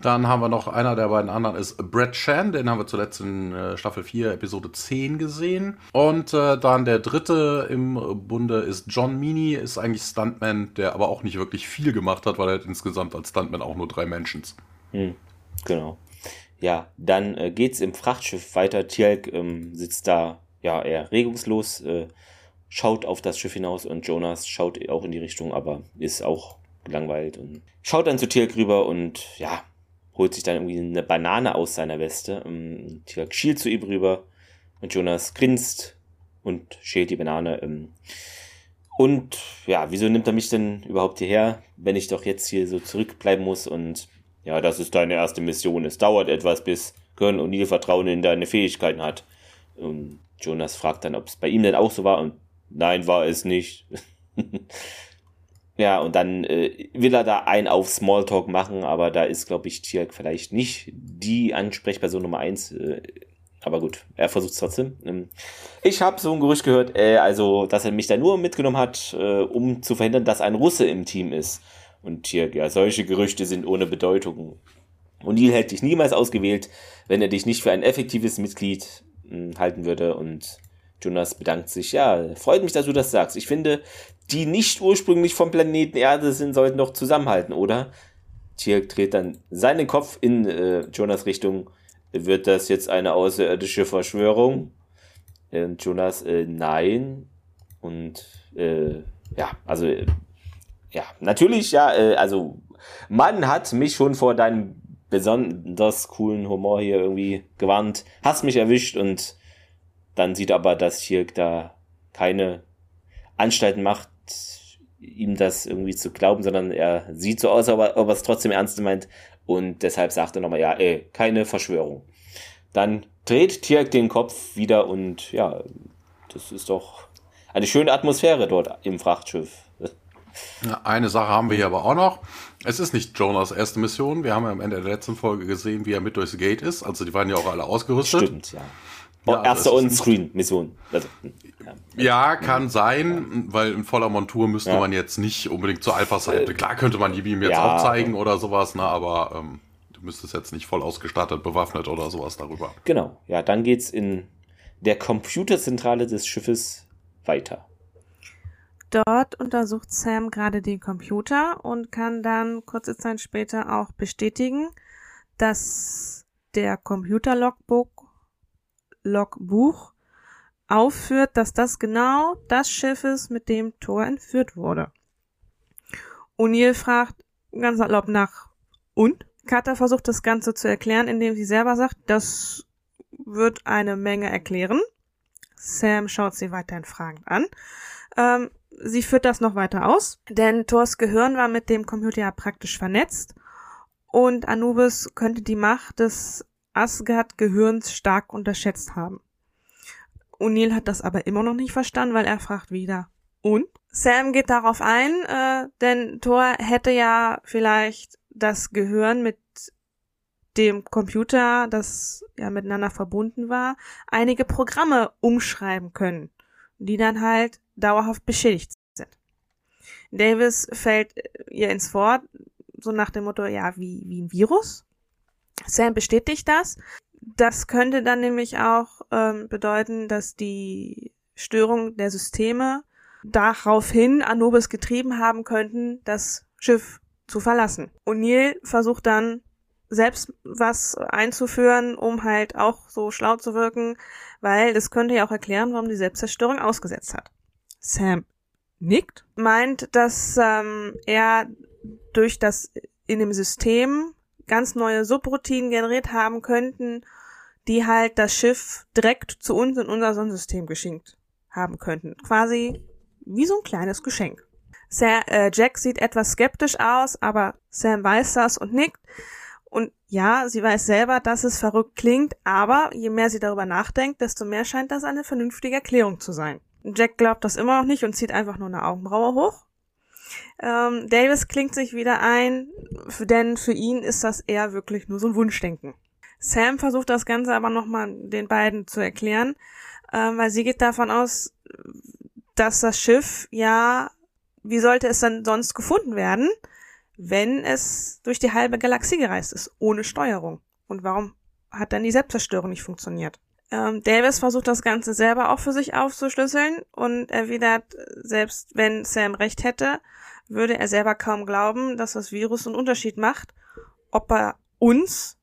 Dann haben wir noch einer der beiden anderen ist Brad Shan, den haben wir zuletzt in äh, Staffel 4, Episode 10 gesehen. Und äh, dann der dritte im Bunde ist John Meany, ist eigentlich Stuntman, der aber auch nicht wirklich viel gemacht hat, weil er insgesamt als Stuntman auch nur drei Menschen. Hm, genau. Ja, dann äh, geht's im Frachtschiff weiter. Tjalk ähm, sitzt da ja eher regungslos, äh, schaut auf das Schiff hinaus und Jonas schaut auch in die Richtung, aber ist auch gelangweilt und schaut dann zu Tjalk rüber und ja, holt sich dann irgendwie eine Banane aus seiner Weste. Ähm, Tjalk schielt zu ihm rüber und Jonas grinst und schält die Banane. Ähm, und ja, wieso nimmt er mich denn überhaupt hierher, wenn ich doch jetzt hier so zurückbleiben muss und ja, das ist deine erste Mission. Es dauert etwas, bis Kern O'Neill Vertrauen in deine Fähigkeiten hat. Und Jonas fragt dann, ob es bei ihm denn auch so war. Und nein, war es nicht. ja, und dann äh, will er da ein auf Smalltalk machen, aber da ist, glaube ich, Tierk vielleicht nicht die Ansprechperson Nummer eins. Äh, aber gut, er versucht es trotzdem. Ähm, ich habe so ein Gerücht gehört, äh, also, dass er mich da nur mitgenommen hat, äh, um zu verhindern, dass ein Russe im Team ist. Und hier, ja, solche Gerüchte sind ohne Bedeutung. O'Neill hätte dich niemals ausgewählt, wenn er dich nicht für ein effektives Mitglied mh, hm, halten würde. Und Jonas bedankt sich. Ja, freut mich, dass du das sagst. Ich finde, die nicht ursprünglich vom Planeten Erde sind, sollten doch zusammenhalten, oder? Tirk dreht dann seinen Kopf in äh, Jonas Richtung. Wird das jetzt eine außerirdische Verschwörung? Und Jonas, äh, nein. Und äh, ja, also ja, natürlich, ja, äh, also man hat mich schon vor deinem besonders coolen Humor hier irgendwie gewarnt, hast mich erwischt und dann sieht aber, dass hier da keine Anstalten macht, ihm das irgendwie zu glauben, sondern er sieht so aus, aber ob er es trotzdem ernst meint und deshalb sagt er nochmal, ja, ey, keine Verschwörung. Dann dreht Tirk den Kopf wieder und ja, das ist doch eine schöne Atmosphäre dort im Frachtschiff. Eine Sache haben wir hier aber auch noch. Es ist nicht Jonas erste Mission. Wir haben ja am Ende der letzten Folge gesehen, wie er mit durchs Gate ist. Also die waren ja auch alle ausgerüstet. Stimmt, ja. Ja, erste also On-Screen-Mission. Also, ja. ja. kann sein, weil in voller Montur müsste man jetzt nicht unbedingt zur Alpha sein. Äh, Klar könnte man die Beam jetzt auch zeigen oder sowas, ne, aber ähm, du müsstest jetzt nicht voll ausgestattet, bewaffnet oder sowas darüber. Genau, ja, dann geht's in der Computerzentrale des Schiffes weiter. Dort untersucht Sam gerade den Computer und kann dann kurze Zeit später auch bestätigen, dass der Computer-Logbook Logbuch aufführt, dass das genau das Schiff ist, mit dem Thor entführt wurde. O'Neill fragt ganz erlaubt nach und? Carter versucht das Ganze zu erklären, indem sie selber sagt, das wird eine Menge erklären. Sam schaut sie weiterhin fragend an. Ähm, sie führt das noch weiter aus, denn Thors Gehirn war mit dem Computer ja praktisch vernetzt und Anubis könnte die Macht des Asgard-Gehirns stark unterschätzt haben. O'Neill hat das aber immer noch nicht verstanden, weil er fragt wieder, und? Sam geht darauf ein, äh, denn Thor hätte ja vielleicht das Gehirn mit dem Computer, das ja miteinander verbunden war, einige Programme umschreiben können, die dann halt dauerhaft beschädigt sind. Davis fällt ihr ins Wort, so nach dem Motto, ja, wie, wie ein Virus. Sam bestätigt das. Das könnte dann nämlich auch ähm, bedeuten, dass die Störung der Systeme daraufhin Anubis getrieben haben könnten, das Schiff zu verlassen. O'Neill versucht dann selbst was einzuführen, um halt auch so schlau zu wirken, weil das könnte ja auch erklären, warum die Selbstzerstörung ausgesetzt hat. Sam nickt, meint, dass ähm, er durch das in dem System ganz neue Subroutinen generiert haben könnten, die halt das Schiff direkt zu uns in unser Sonnensystem geschenkt haben könnten. Quasi wie so ein kleines Geschenk. Sam, äh, Jack sieht etwas skeptisch aus, aber Sam weiß das und nickt. Und ja, sie weiß selber, dass es verrückt klingt, aber je mehr sie darüber nachdenkt, desto mehr scheint das eine vernünftige Erklärung zu sein. Jack glaubt das immer noch nicht und zieht einfach nur eine Augenbraue hoch. Ähm, Davis klingt sich wieder ein, denn für ihn ist das eher wirklich nur so ein Wunschdenken. Sam versucht das Ganze aber nochmal den beiden zu erklären, ähm, weil sie geht davon aus, dass das Schiff ja, wie sollte es dann sonst gefunden werden, wenn es durch die halbe Galaxie gereist ist, ohne Steuerung? Und warum hat dann die Selbstzerstörung nicht funktioniert? Ähm, Davis versucht das Ganze selber auch für sich aufzuschlüsseln und erwidert, selbst wenn Sam recht hätte, würde er selber kaum glauben, dass das Virus einen Unterschied macht, ob er uns,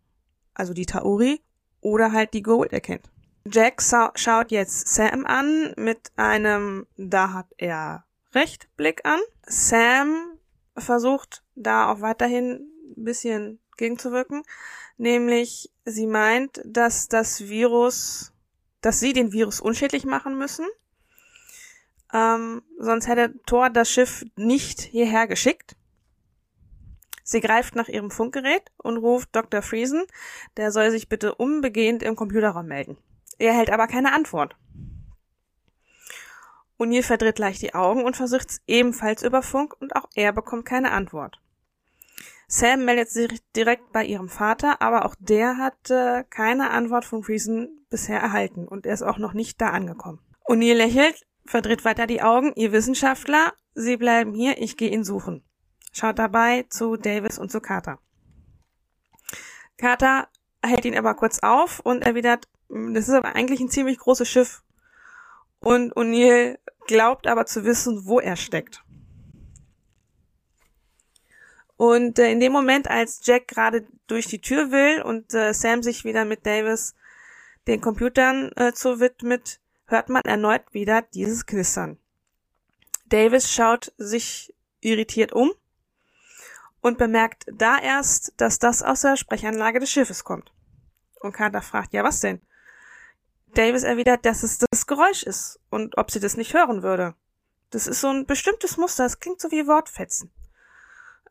also die Tauri, oder halt die Gold erkennt. Jack schaut jetzt Sam an mit einem, da hat er recht, Blick an. Sam versucht da auch weiterhin ein bisschen gegenzuwirken, nämlich sie meint, dass das Virus, dass sie den Virus unschädlich machen müssen. Ähm, sonst hätte Thor das Schiff nicht hierher geschickt. Sie greift nach ihrem Funkgerät und ruft Dr. Friesen, der soll sich bitte unbegehend im Computerraum melden. Er hält aber keine Antwort. O'Neill verdreht leicht die Augen und versucht es ebenfalls über Funk und auch er bekommt keine Antwort. Sam meldet sich direkt bei ihrem Vater, aber auch der hat äh, keine Antwort von Reason bisher erhalten und er ist auch noch nicht da angekommen. O'Neill lächelt, verdreht weiter die Augen. Ihr Wissenschaftler, Sie bleiben hier, ich gehe ihn suchen. Schaut dabei zu Davis und zu Carter. Carter hält ihn aber kurz auf und erwidert, hm, das ist aber eigentlich ein ziemlich großes Schiff. Und O'Neill glaubt aber zu wissen, wo er steckt. Und äh, in dem Moment, als Jack gerade durch die Tür will und äh, Sam sich wieder mit Davis den Computern äh, zu widmet, hört man erneut wieder dieses Knistern. Davis schaut sich irritiert um und bemerkt da erst, dass das aus der Sprechanlage des Schiffes kommt. Und Carter fragt, ja, was denn? Davis erwidert, dass es das Geräusch ist und ob sie das nicht hören würde. Das ist so ein bestimmtes Muster, es klingt so wie Wortfetzen.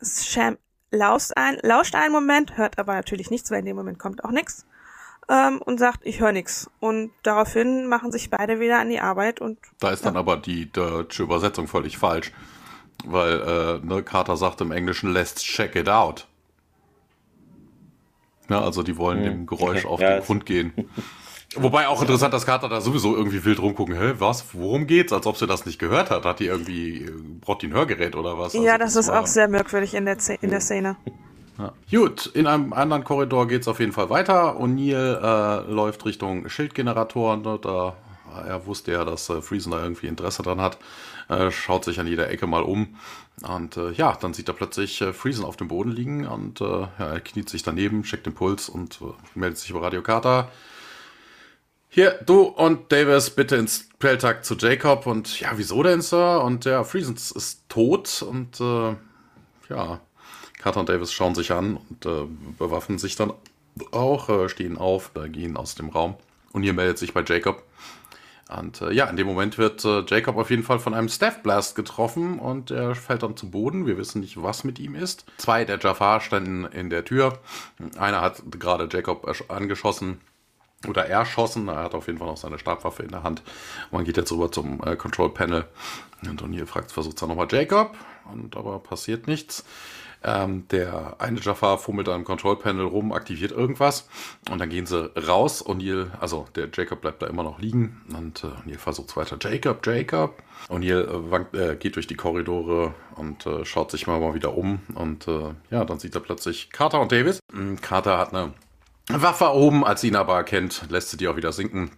Sham lauscht, ein, lauscht einen Moment, hört aber natürlich nichts, weil in dem Moment kommt auch nichts. ähm, und sagt, ich höre nix. Und daraufhin machen sich beide wieder an die Arbeit und. Da ist dann aber die deutsche Übersetzung völlig falsch. Weil äh, ne, Carter sagt im Englischen, let's check it out. Ja, also die wollen hm. dem Geräusch auf ja, den Grund gehen. Wobei auch interessant, dass Carter da sowieso irgendwie wild rumgucken. Hä, was? Worum geht's? Als ob sie das nicht gehört hat. Hat die irgendwie, braucht die ein Hörgerät oder was? Also ja, das, das ist auch sehr merkwürdig in der, in der Szene. Ja. Gut, in einem anderen Korridor geht's auf jeden Fall weiter. O'Neill äh, läuft Richtung Schildgeneratoren. Ne, da, er wusste ja, dass äh, Friesen da irgendwie Interesse dran hat. Äh, schaut sich an jeder Ecke mal um. Und äh, ja, dann sieht er plötzlich äh, Friesen auf dem Boden liegen und äh, ja, er kniet sich daneben, checkt den Puls und äh, meldet sich über Radio Carter. Hier, du und Davis, bitte ins Prelltag zu Jacob. Und ja, wieso denn, Sir? Und ja, Friesen ist tot und äh, ja, Carter und Davis schauen sich an und äh, bewaffnen sich dann auch, äh, stehen auf, äh, gehen aus dem Raum. Und hier meldet sich bei Jacob. Und äh, ja, in dem Moment wird äh, Jacob auf jeden Fall von einem Staff Blast getroffen und er fällt dann zu Boden. Wir wissen nicht, was mit ihm ist. Zwei der Jafar standen in der Tür. Einer hat gerade Jacob angeschossen oder erschossen. Er hat auf jeden Fall noch seine Stabwaffe in der Hand. Man geht jetzt rüber zum äh, Control Panel. Und O'Neill fragt, versucht es nochmal Jacob. Und aber passiert nichts. Ähm, der eine Jafar fummelt am Control Panel rum, aktiviert irgendwas und dann gehen sie raus. O'Neill, also der Jacob bleibt da immer noch liegen und äh, O'Neill versucht weiter. Jacob, Jacob. O'Neill äh, äh, geht durch die Korridore und äh, schaut sich mal, mal wieder um und äh, ja, dann sieht er plötzlich Carter und Davis. Mm, Carter hat eine Waffe oben, als ihn aber erkennt, lässt sie die auch wieder sinken.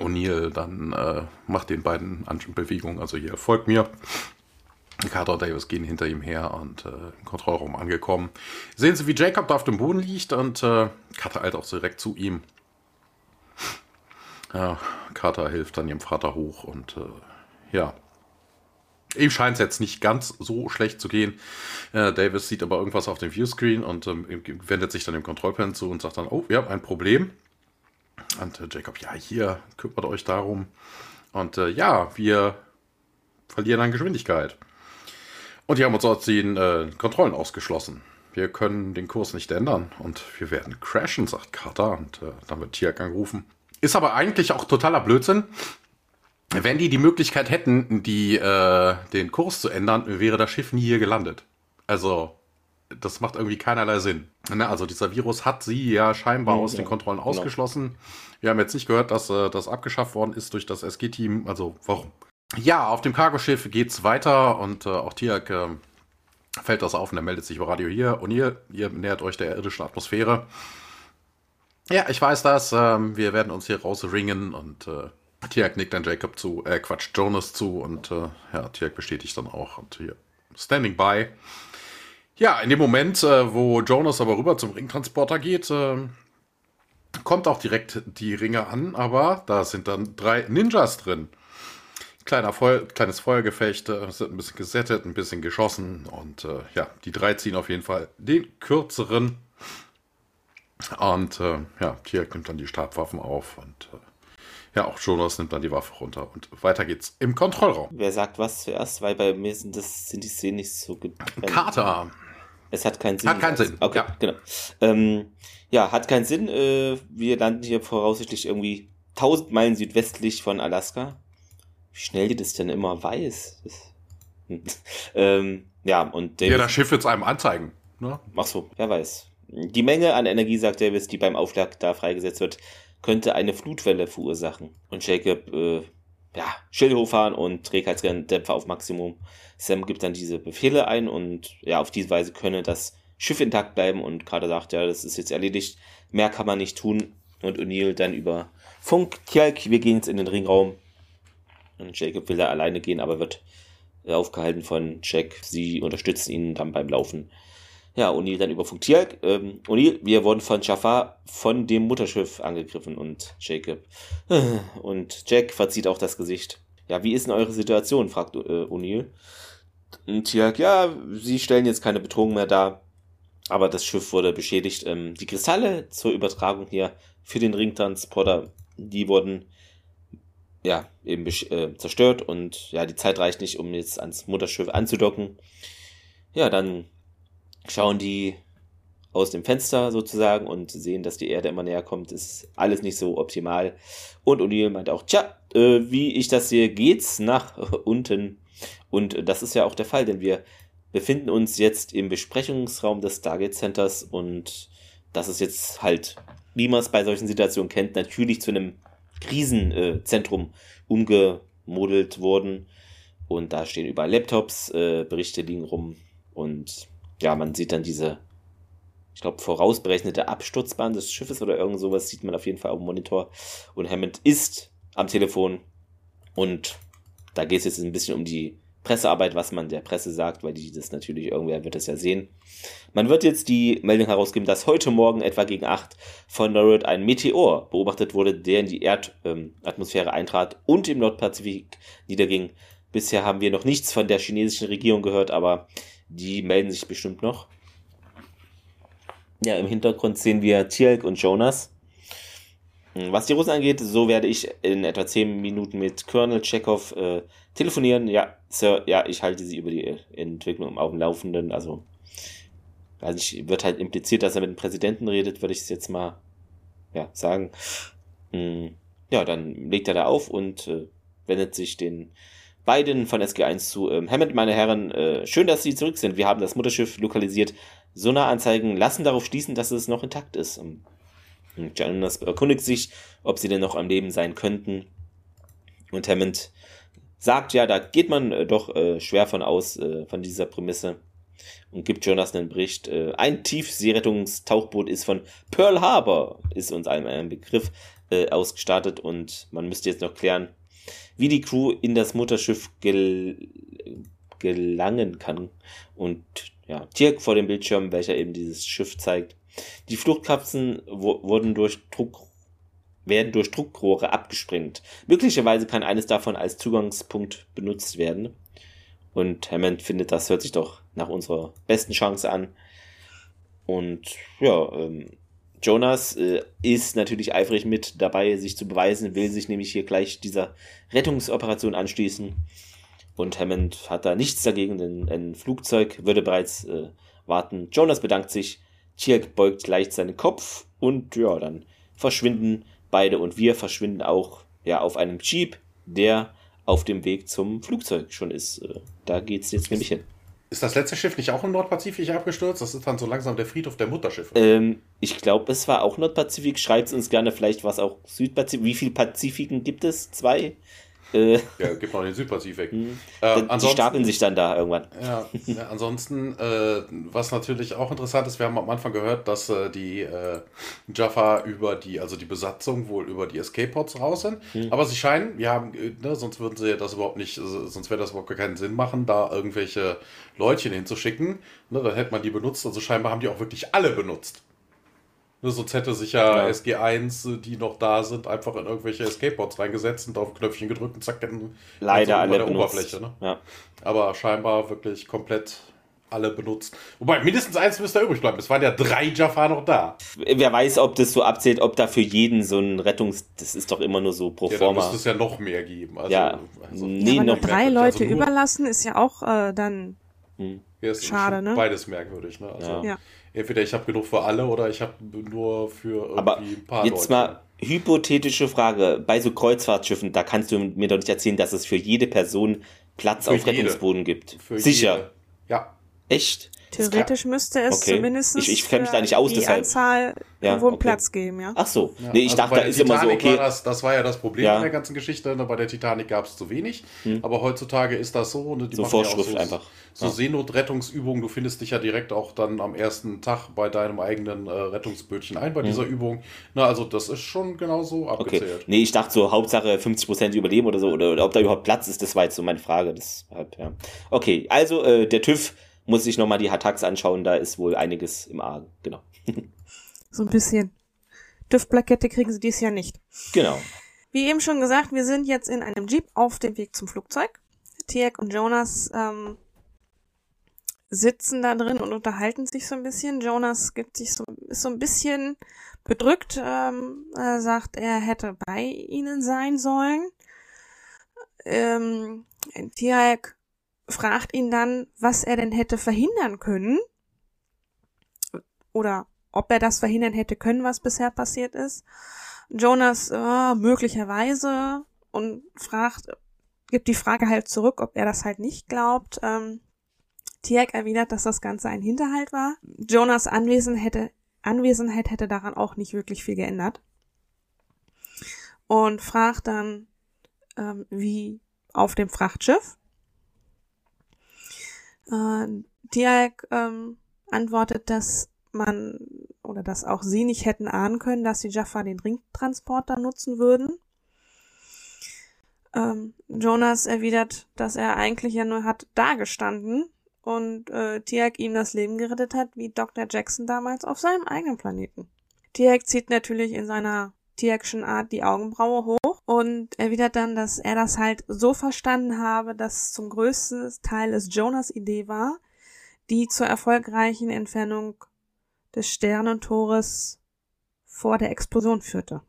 O'Neill dann äh, macht den beiden Bewegungen, also hier folgt mir. Carter und Davis gehen hinter ihm her und äh, im Kontrollraum angekommen. Sehen sie, wie Jacob da auf dem Boden liegt und äh, Carter eilt auch direkt zu ihm. Ja, Carter hilft dann ihrem Vater hoch und äh, ja. Ihm scheint es jetzt nicht ganz so schlecht zu gehen. Äh, Davis sieht aber irgendwas auf dem Viewscreen und ähm, wendet sich dann dem Kontrollpanel zu und sagt dann, oh, wir haben ein Problem. Und äh, Jacob, ja, hier, kümmert euch darum. Und äh, ja, wir verlieren an Geschwindigkeit. Und die haben uns aus den äh, Kontrollen ausgeschlossen. Wir können den Kurs nicht ändern und wir werden crashen, sagt Carter. Und äh, dann wird Tiak angerufen. Ist aber eigentlich auch totaler Blödsinn. Wenn die die Möglichkeit hätten, die, äh, den Kurs zu ändern, wäre das Schiff nie hier gelandet. Also, das macht irgendwie keinerlei Sinn. Ne, also, dieser Virus hat sie ja scheinbar mhm, aus ja, den Kontrollen genau. ausgeschlossen. Wir haben jetzt nicht gehört, dass äh, das abgeschafft worden ist durch das SG-Team. Also, warum? Ja, auf dem Cargoschiff geht's weiter und äh, auch Tiak äh, fällt das auf und er meldet sich über Radio hier. Und ihr, ihr nähert euch der irdischen Atmosphäre. Ja, ich weiß das. Ähm, wir werden uns hier rausringen und Tiak nickt dann Jacob zu, äh, Quatsch, Jonas zu und äh, ja, Tiak bestätigt dann auch und hier standing by. Ja, in dem Moment, äh, wo Jonas aber rüber zum Ringtransporter geht, äh, kommt auch direkt die Ringe an, aber da sind dann drei Ninjas drin kleiner Feu kleines Feuergefecht, äh, ein bisschen gesettet, ein bisschen geschossen und äh, ja, die drei ziehen auf jeden Fall den kürzeren. Und äh, ja, Tiak nimmt dann die Stabwaffen auf und äh, ja, auch Jonas nimmt dann die Waffe runter und weiter geht's im Kontrollraum. Wer sagt was zuerst? Weil bei mir sind, das, sind die Szenen nicht so getrennt. Kater. Es hat keinen Sinn. Hat keinen Sinn. Okay, ja. genau. Ähm, ja, hat keinen Sinn. Äh, wir landen hier voraussichtlich irgendwie 1000 Meilen südwestlich von Alaska wie schnell die das denn immer weiß. ähm, ja, und Davis. Ja, das Schiff wird es einem anzeigen. Ne? Ach so, wer weiß. Die Menge an Energie, sagt Davis, die beim Aufschlag da freigesetzt wird, könnte eine Flutwelle verursachen. Und Jacob, äh, ja, Schilde hochfahren und Trägheitsdämpfer auf Maximum. Sam gibt dann diese Befehle ein und ja, auf diese Weise könne das Schiff intakt bleiben und gerade sagt, ja, das ist jetzt erledigt, mehr kann man nicht tun. Und O'Neill dann über Funk, Tjalk, wir gehen jetzt in den Ringraum, und Jacob will da alleine gehen, aber wird aufgehalten von Jack. Sie unterstützen ihn dann beim Laufen. Ja, O'Neill dann über Funk ähm, O'Neill, wir wurden von Jafar von dem Mutterschiff angegriffen und Jacob. Und Jack verzieht auch das Gesicht. Ja, wie ist denn eure Situation? fragt äh, O'Neill. Und Tiag, ja, sie stellen jetzt keine Bedrohung mehr dar. Aber das Schiff wurde beschädigt. Ähm, die Kristalle zur Übertragung hier für den Ringtransporter, die wurden ja, eben äh, zerstört und ja, die Zeit reicht nicht, um jetzt ans Mutterschiff anzudocken. Ja, dann schauen die aus dem Fenster sozusagen und sehen, dass die Erde immer näher kommt, ist alles nicht so optimal. Und O'Neill meint auch, tja, äh, wie ich das sehe, geht's nach unten. Und das ist ja auch der Fall, denn wir befinden uns jetzt im Besprechungsraum des Stargate Centers und das ist jetzt halt, wie man es bei solchen Situationen kennt, natürlich zu einem Krisenzentrum umgemodelt worden. Und da stehen überall Laptops, äh, Berichte liegen rum und ja, man sieht dann diese, ich glaube, vorausberechnete Absturzbahn des Schiffes oder irgend sowas sieht man auf jeden Fall auf dem Monitor. Und Hammond ist am Telefon und da geht es jetzt ein bisschen um die Pressearbeit, was man der Presse sagt, weil die das natürlich, irgendwer wird das ja sehen. Man wird jetzt die Meldung herausgeben, dass heute Morgen etwa gegen 8 von Norwood ein Meteor beobachtet wurde, der in die Erdatmosphäre ähm, eintrat und im Nordpazifik niederging. Bisher haben wir noch nichts von der chinesischen Regierung gehört, aber die melden sich bestimmt noch. Ja, im Hintergrund sehen wir Tielk und Jonas. Was die Russen angeht, so werde ich in etwa 10 Minuten mit Colonel Chekhov äh, telefonieren. Ja, Sir, ja, ich halte sie über die Entwicklung auf dem Laufenden. Also, weiß ich, wird halt impliziert, dass er mit dem Präsidenten redet, würde ich es jetzt mal ja, sagen. Hm, ja, dann legt er da auf und äh, wendet sich den beiden von SG1 zu. Ähm, Hammond, meine Herren, äh, schön, dass Sie zurück sind. Wir haben das Mutterschiff lokalisiert. Sonaranzeigen lassen darauf schließen, dass es noch intakt ist. Ähm, Jonas erkundigt sich, ob sie denn noch am Leben sein könnten. Und Hammond sagt, ja, da geht man äh, doch äh, schwer von aus, äh, von dieser Prämisse. Und gibt Jonas einen Bericht. Äh, ein Tiefseerettungstauchboot ist von Pearl Harbor, ist uns allen ein Begriff, äh, ausgestattet. Und man müsste jetzt noch klären, wie die Crew in das Mutterschiff gel gelangen kann. Und ja, Tirk vor dem Bildschirm, welcher eben dieses Schiff zeigt. Die Fluchtkapseln wurden durch Druck werden durch Druckrohre abgesprengt. Möglicherweise kann eines davon als Zugangspunkt benutzt werden. Und Hammond findet, das hört sich doch nach unserer besten Chance an. Und ja, ähm, Jonas äh, ist natürlich eifrig mit dabei, sich zu beweisen, will sich nämlich hier gleich dieser Rettungsoperation anschließen. Und Hammond hat da nichts dagegen, denn ein Flugzeug würde bereits äh, warten. Jonas bedankt sich, Tierk beugt leicht seinen Kopf und ja, dann verschwinden beide und wir verschwinden auch ja auf einem Jeep, der auf dem Weg zum Flugzeug schon ist. Äh, da geht's jetzt nämlich hin. Ist das letzte Schiff nicht auch im Nordpazifik abgestürzt? Das ist dann so langsam der Friedhof der Mutterschiffe. Ähm, ich glaube, es war auch Nordpazifik. Schreibt uns gerne vielleicht, was auch Südpazifik. Wie viele Pazifiken gibt es? Zwei? Äh, ja, gibt noch den Südpazifik. Mhm. Äh, die stapeln sich dann da irgendwann. Ja, ja ansonsten, äh, was natürlich auch interessant ist, wir haben am Anfang gehört, dass äh, die äh, Jaffa über die, also die Besatzung wohl über die Escape Pods raus sind. Mhm. Aber sie scheinen, wir haben, äh, ne, sonst würden sie das überhaupt nicht, sonst wäre das überhaupt keinen Sinn machen, da irgendwelche Leutchen hinzuschicken. Ne, dann hätte man die benutzt. Also scheinbar haben die auch wirklich alle benutzt. Ne, sonst hätte sich ja, ja, SG1, die noch da sind, einfach in irgendwelche Escape-Bots reingesetzt und auf Knöpfchen gedrückt und zack, dann Leider alle der Oberfläche. Ne? Ja. Aber scheinbar wirklich komplett alle benutzt. Wobei, mindestens eins müsste übrig bleiben. Es waren ja drei Jaffa noch da. Wer weiß, ob das so abzählt, ob da für jeden so ein Rettungs... Das ist doch immer nur so pro forma. Ja, da müsste es ja noch mehr geben. Also, ja, also, nee, ja, noch drei Leute also überlassen ist ja auch äh, dann hm. ja, schade, ne? Beides merkwürdig, ne? Also, ja entweder ich habe genug für alle oder ich habe nur für irgendwie Aber ein paar jetzt Leute. mal hypothetische Frage. Bei so Kreuzfahrtschiffen, da kannst du mir doch nicht erzählen, dass es für jede Person Platz für auf jede. Rettungsboden gibt. Für Sicher. Jede. Ja. Echt? Theoretisch müsste es okay. zumindest ich, ich kenne mich da nicht aus, die deshalb. Anzahl ja, irgendwo okay. Platz geben, ja. Ach so. Ja, nee, ich also dachte, da ist Titanic immer so, okay. War das, das war ja das Problem ja. in der ganzen Geschichte. Ne? Bei der Titanic gab es zu wenig. Hm. Aber heutzutage ist das so. Ne? Die so Vorschrift ja so, einfach. So ja. Seenotrettungsübungen. Du findest dich ja direkt auch dann am ersten Tag bei deinem eigenen äh, Rettungsbötchen ein bei hm. dieser Übung. Na, also das ist schon genauso abgezählt. Okay. Nee, ich dachte so, Hauptsache 50% überleben oder so. Oder, oder ob da überhaupt Platz ist, das war jetzt so meine Frage. Deshalb, ja. Okay, also äh, der TÜV muss ich nochmal die Hattacks anschauen, da ist wohl einiges im Argen, genau. so ein bisschen. TÜV-Plakette kriegen sie dies Jahr nicht. Genau. Wie eben schon gesagt, wir sind jetzt in einem Jeep auf dem Weg zum Flugzeug. Tiek und Jonas ähm, sitzen da drin und unterhalten sich so ein bisschen. Jonas gibt sich so, ist so ein bisschen bedrückt, ähm, er sagt, er hätte bei ihnen sein sollen. Ähm, Tiek fragt ihn dann, was er denn hätte verhindern können. oder ob er das verhindern hätte können, was bisher passiert ist. Jonas äh, möglicherweise und fragt, gibt die Frage halt zurück, ob er das halt nicht glaubt. Ähm, Tiag erwidert, dass das Ganze ein Hinterhalt war. Jonas Anwesen hätte, Anwesenheit hätte daran auch nicht wirklich viel geändert. Und fragt dann, ähm, wie auf dem Frachtschiff. Äh, Tiag ähm, antwortet, dass man oder dass auch sie nicht hätten ahnen können, dass die Jaffa den Ringtransporter nutzen würden. Ähm, Jonas erwidert, dass er eigentlich ja nur hat dagestanden und äh, Tiag ihm das Leben gerettet hat, wie Dr. Jackson damals auf seinem eigenen Planeten. Tiag zieht natürlich in seiner Tiagschen Art die Augenbraue hoch und erwidert dann, dass er das halt so verstanden habe, dass zum größten Teil es Jonas Idee war, die zur erfolgreichen Entfernung des Sternentores vor der Explosion führte.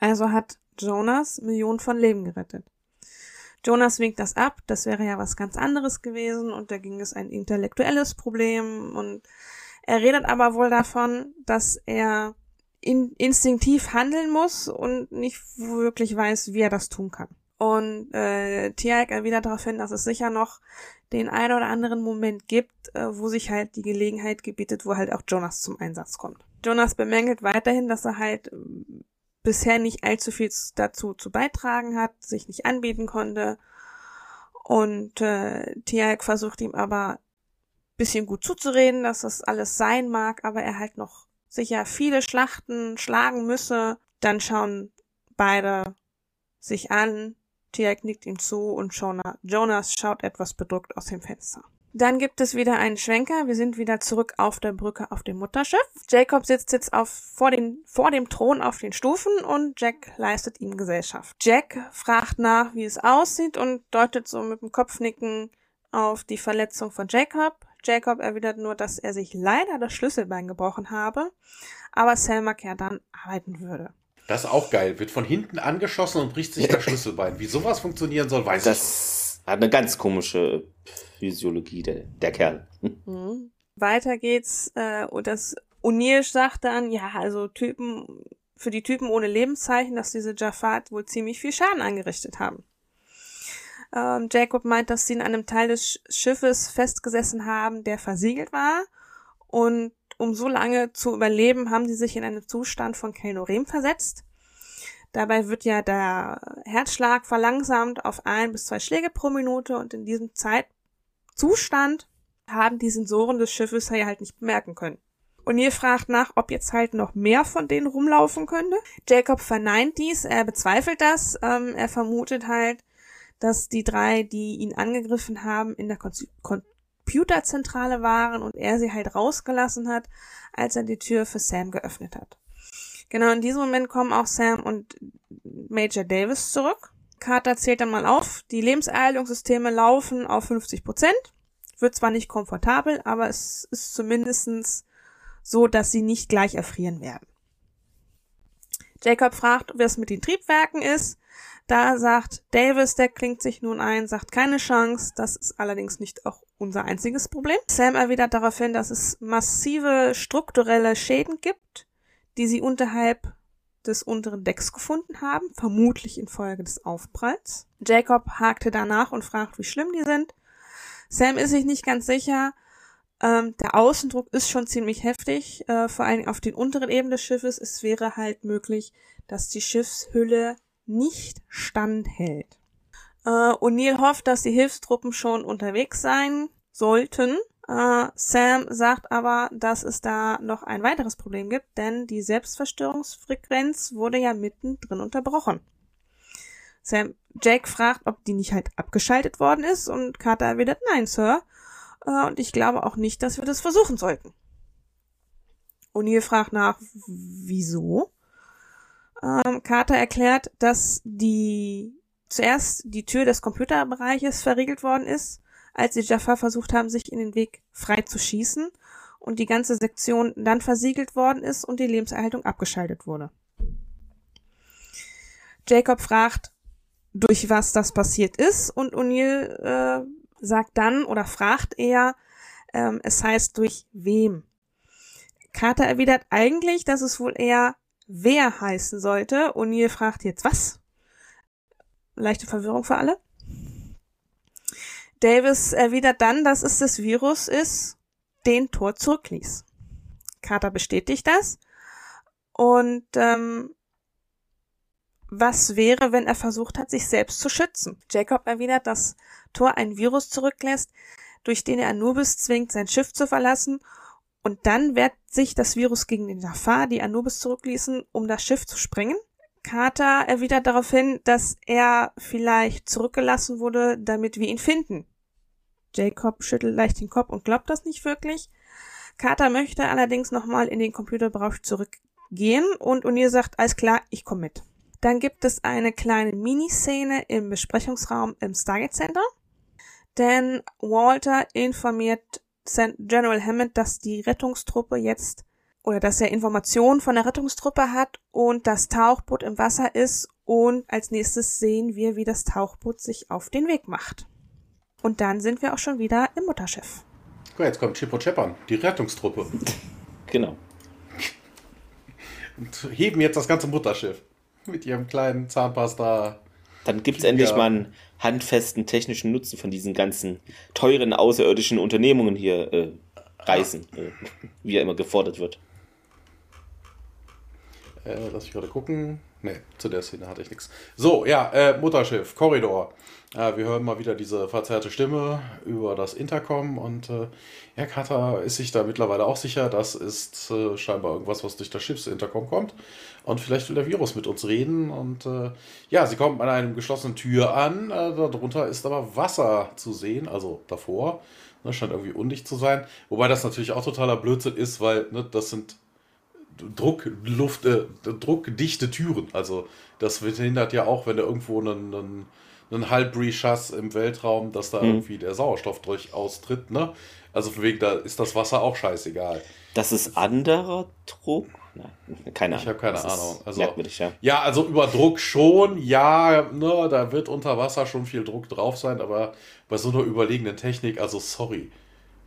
Also hat Jonas Millionen von Leben gerettet. Jonas winkt das ab, das wäre ja was ganz anderes gewesen und da ging es ein intellektuelles Problem und er redet aber wohl davon, dass er in, instinktiv handeln muss und nicht wirklich weiß, wie er das tun kann. Und äh, Tiag erwidert darauf hin, dass es sicher noch den einen oder anderen Moment gibt, äh, wo sich halt die Gelegenheit gebietet, wo halt auch Jonas zum Einsatz kommt. Jonas bemängelt weiterhin, dass er halt äh, bisher nicht allzu viel dazu zu beitragen hat, sich nicht anbieten konnte. Und äh, Tiag versucht ihm aber bisschen gut zuzureden, dass das alles sein mag, aber er halt noch sicher viele Schlachten schlagen müsse. Dann schauen beide sich an, Tiag nickt ihm zu und Jonas schaut etwas bedrückt aus dem Fenster. Dann gibt es wieder einen Schwenker. Wir sind wieder zurück auf der Brücke auf dem Mutterschiff. Jacob sitzt jetzt auf, vor, den, vor dem Thron auf den Stufen und Jack leistet ihm Gesellschaft. Jack fragt nach, wie es aussieht und deutet so mit dem Kopfnicken auf die Verletzung von Jacob. Jacob erwidert nur, dass er sich leider das Schlüsselbein gebrochen habe, aber Selma ja dann arbeiten würde. Das ist auch geil. Wird von hinten angeschossen und bricht sich das Schlüsselbein. Wie sowas funktionieren soll, weiß das ich Das hat eine ganz komische Physiologie, der, der Kerl. Mhm. Weiter geht's. Äh, und das O'Neill sagt dann, ja, also Typen, für die Typen ohne Lebenszeichen, dass diese Jafat wohl ziemlich viel Schaden angerichtet haben. Ähm, Jacob meint, dass sie in einem Teil des Schiffes festgesessen haben, der versiegelt war. Und um so lange zu überleben, haben sie sich in einen Zustand von Kelnorem versetzt. Dabei wird ja der Herzschlag verlangsamt auf ein bis zwei Schläge pro Minute und in diesem Zeitzustand haben die Sensoren des Schiffes ja halt nicht bemerken können. Und ihr fragt nach, ob jetzt halt noch mehr von denen rumlaufen könnte. Jacob verneint dies, er bezweifelt das, ähm, er vermutet halt, dass die drei, die ihn angegriffen haben, in der Computerzentrale waren und er sie halt rausgelassen hat, als er die Tür für Sam geöffnet hat. Genau in diesem Moment kommen auch Sam und Major Davis zurück. Carter zählt dann mal auf, die Lebenserhaltungssysteme laufen auf 50 Prozent. Wird zwar nicht komfortabel, aber es ist zumindestens so, dass sie nicht gleich erfrieren werden. Jacob fragt, es mit den Triebwerken ist. Da sagt Davis, der klingt sich nun ein, sagt keine Chance. Das ist allerdings nicht auch unser einziges Problem. Sam erwidert daraufhin, dass es massive strukturelle Schäden gibt, die sie unterhalb des unteren Decks gefunden haben, vermutlich infolge des Aufpralls. Jacob hakte danach und fragt, wie schlimm die sind. Sam ist sich nicht ganz sicher. Ähm, der Außendruck ist schon ziemlich heftig, äh, vor allem auf den unteren Ebenen des Schiffes. Es wäre halt möglich, dass die Schiffshülle nicht standhält. Äh, O'Neill hofft, dass die Hilfstruppen schon unterwegs sein sollten. Äh, Sam sagt aber, dass es da noch ein weiteres Problem gibt, denn die Selbstverstörungsfrequenz wurde ja mittendrin unterbrochen. Sam Jake fragt, ob die nicht halt abgeschaltet worden ist und Carter erwidert, nein, Sir. Äh, und ich glaube auch nicht, dass wir das versuchen sollten. O'Neill fragt nach, wieso? Ähm, Carter erklärt, dass die zuerst die Tür des Computerbereiches verriegelt worden ist, als die Jaffa versucht haben, sich in den Weg frei zu schießen und die ganze Sektion dann versiegelt worden ist und die Lebenserhaltung abgeschaltet wurde. Jacob fragt, durch was das passiert ist und O'Neill äh, sagt dann oder fragt er, ähm, es heißt durch wem. Carter erwidert eigentlich, dass es wohl eher wer heißen sollte. O'Neill fragt jetzt was? Leichte Verwirrung für alle. Davis erwidert dann, dass es das Virus ist, den Tor zurückließ. Carter bestätigt das. Und ähm, was wäre, wenn er versucht hat, sich selbst zu schützen? Jacob erwidert, dass Thor ein Virus zurücklässt, durch den er Anubis zwingt, sein Schiff zu verlassen, und dann wehrt sich das Virus gegen den Jafar, die Anubis zurückließen, um das Schiff zu sprengen. Carter erwidert daraufhin, dass er vielleicht zurückgelassen wurde, damit wir ihn finden. Jacob schüttelt leicht den Kopf und glaubt das nicht wirklich. Carter möchte allerdings nochmal in den Computerbereich zurückgehen und O'Neill sagt, alles klar, ich komme mit. Dann gibt es eine kleine Miniszene im Besprechungsraum im Stargate Center. Denn Walter informiert General Hammond, dass die Rettungstruppe jetzt oder dass er Informationen von der Rettungstruppe hat und das Tauchboot im Wasser ist und als nächstes sehen wir, wie das Tauchboot sich auf den Weg macht. Und dann sind wir auch schon wieder im Mutterschiff. Guck, jetzt kommt Chippo Cheppan, die Rettungstruppe. Genau. Und heben jetzt das ganze Mutterschiff mit ihrem kleinen Zahnpasta. Dann gibt es endlich mal einen handfesten technischen Nutzen von diesen ganzen teuren außerirdischen Unternehmungen hier äh, reisen, äh, wie er immer gefordert wird. Äh, lass ich gerade gucken. Ne, zu der Szene hatte ich nichts. So, ja, äh, Mutterschiff, Korridor. Äh, wir hören mal wieder diese verzerrte Stimme über das Intercom und äh, ja, Kata ist sich da mittlerweile auch sicher, das ist äh, scheinbar irgendwas, was durch das Schiffsintercom kommt. Und vielleicht will der Virus mit uns reden. Und äh, ja, sie kommt an einem geschlossenen Tür an. Äh, darunter ist aber Wasser zu sehen, also davor. Das scheint irgendwie undicht zu sein. Wobei das natürlich auch totaler Blödsinn ist, weil ne, das sind Druckluft, äh, druckdichte Türen. Also das verhindert ja auch, wenn da irgendwo einen, einen, einen Halbbree-Schass im Weltraum, dass da mhm. irgendwie der Sauerstoff durch austritt. Ne? Also von wegen, da ist das Wasser auch scheißegal. Das ist anderer Druck? Nein, keine Ahnung. Ich habe keine das Ahnung. Also, ja. ja, also über Druck schon, ja, ne, da wird unter Wasser schon viel Druck drauf sein, aber bei so einer überlegenen Technik, also sorry.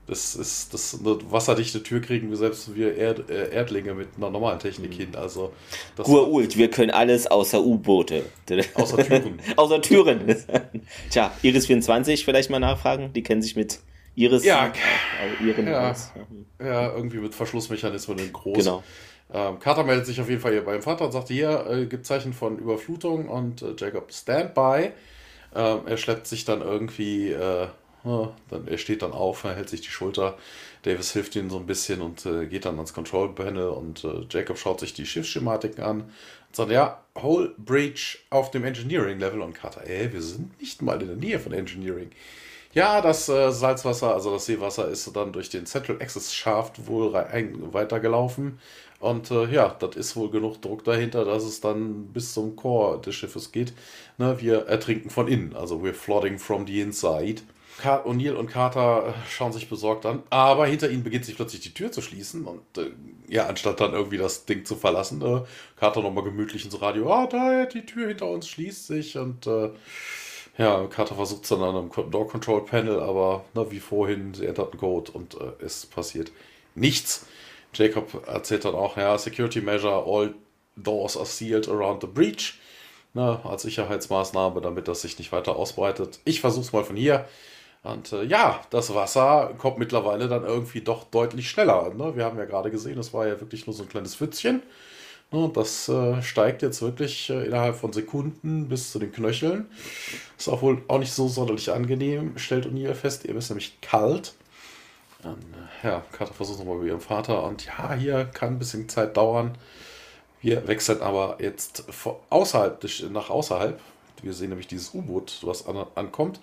Das ist das eine wasserdichte Tür kriegen wir selbst wir Erd, äh, Erdlinge mit einer normalen Technik hin. Also das Urult, wir können alles außer U-Boote. Außer Türen. außer Türen. Tja, Iris 24 vielleicht mal nachfragen. Die kennen sich mit Iris. Ja, Ihren ja, ja, irgendwie mit Verschlussmechanismen in groß. Genau. Ähm, Carter meldet sich auf jeden Fall hier beim Vater und sagt, hier äh, gibt Zeichen von Überflutung und äh, Jacob Standby. Ähm, er schleppt sich dann irgendwie äh, dann, er steht dann auf, hält sich die Schulter. Davis hilft ihm so ein bisschen und äh, geht dann ans Control Panel und äh, Jacob schaut sich die Schiffsschematiken an und sagt, ja, Whole Breach auf dem Engineering Level und Carter, ey, wir sind nicht mal in der Nähe von Engineering. Ja, das äh, Salzwasser, also das Seewasser, ist dann durch den Central Access Shaft wohl weitergelaufen. Und äh, ja, das ist wohl genug Druck dahinter, dass es dann bis zum Core des Schiffes geht. Ne, wir ertrinken von innen, also we're flooding from the inside. O'Neill und Carter äh, schauen sich besorgt an, aber hinter ihnen beginnt sich plötzlich die Tür zu schließen und äh, ja, anstatt dann irgendwie das Ding zu verlassen, äh, Carter nochmal gemütlich ins Radio, ah, da, die Tür hinter uns schließt sich und äh, ja, Carter versucht es dann an einem Door Control Panel, aber na, wie vorhin, sie entert einen Code und äh, es passiert nichts. Jacob erzählt dann auch, ja, Security Measure, all doors are sealed around the breach. Na, als Sicherheitsmaßnahme, damit das sich nicht weiter ausbreitet. Ich versuche es mal von hier. Und äh, ja, das Wasser kommt mittlerweile dann irgendwie doch deutlich schneller. Ne? Wir haben ja gerade gesehen, es war ja wirklich nur so ein kleines Pfützchen. Ne? Und das äh, steigt jetzt wirklich äh, innerhalb von Sekunden bis zu den Knöcheln. Ist auch wohl auch nicht so sonderlich angenehm, stellt O'Neill fest. Ihr ist nämlich kalt. Und, äh, ja, Carter versucht nochmal bei ihrem Vater. Und ja, hier kann ein bisschen Zeit dauern. Wir wechseln aber jetzt außerhalb, nach außerhalb. Wir sehen nämlich dieses U-Boot, was an, ankommt.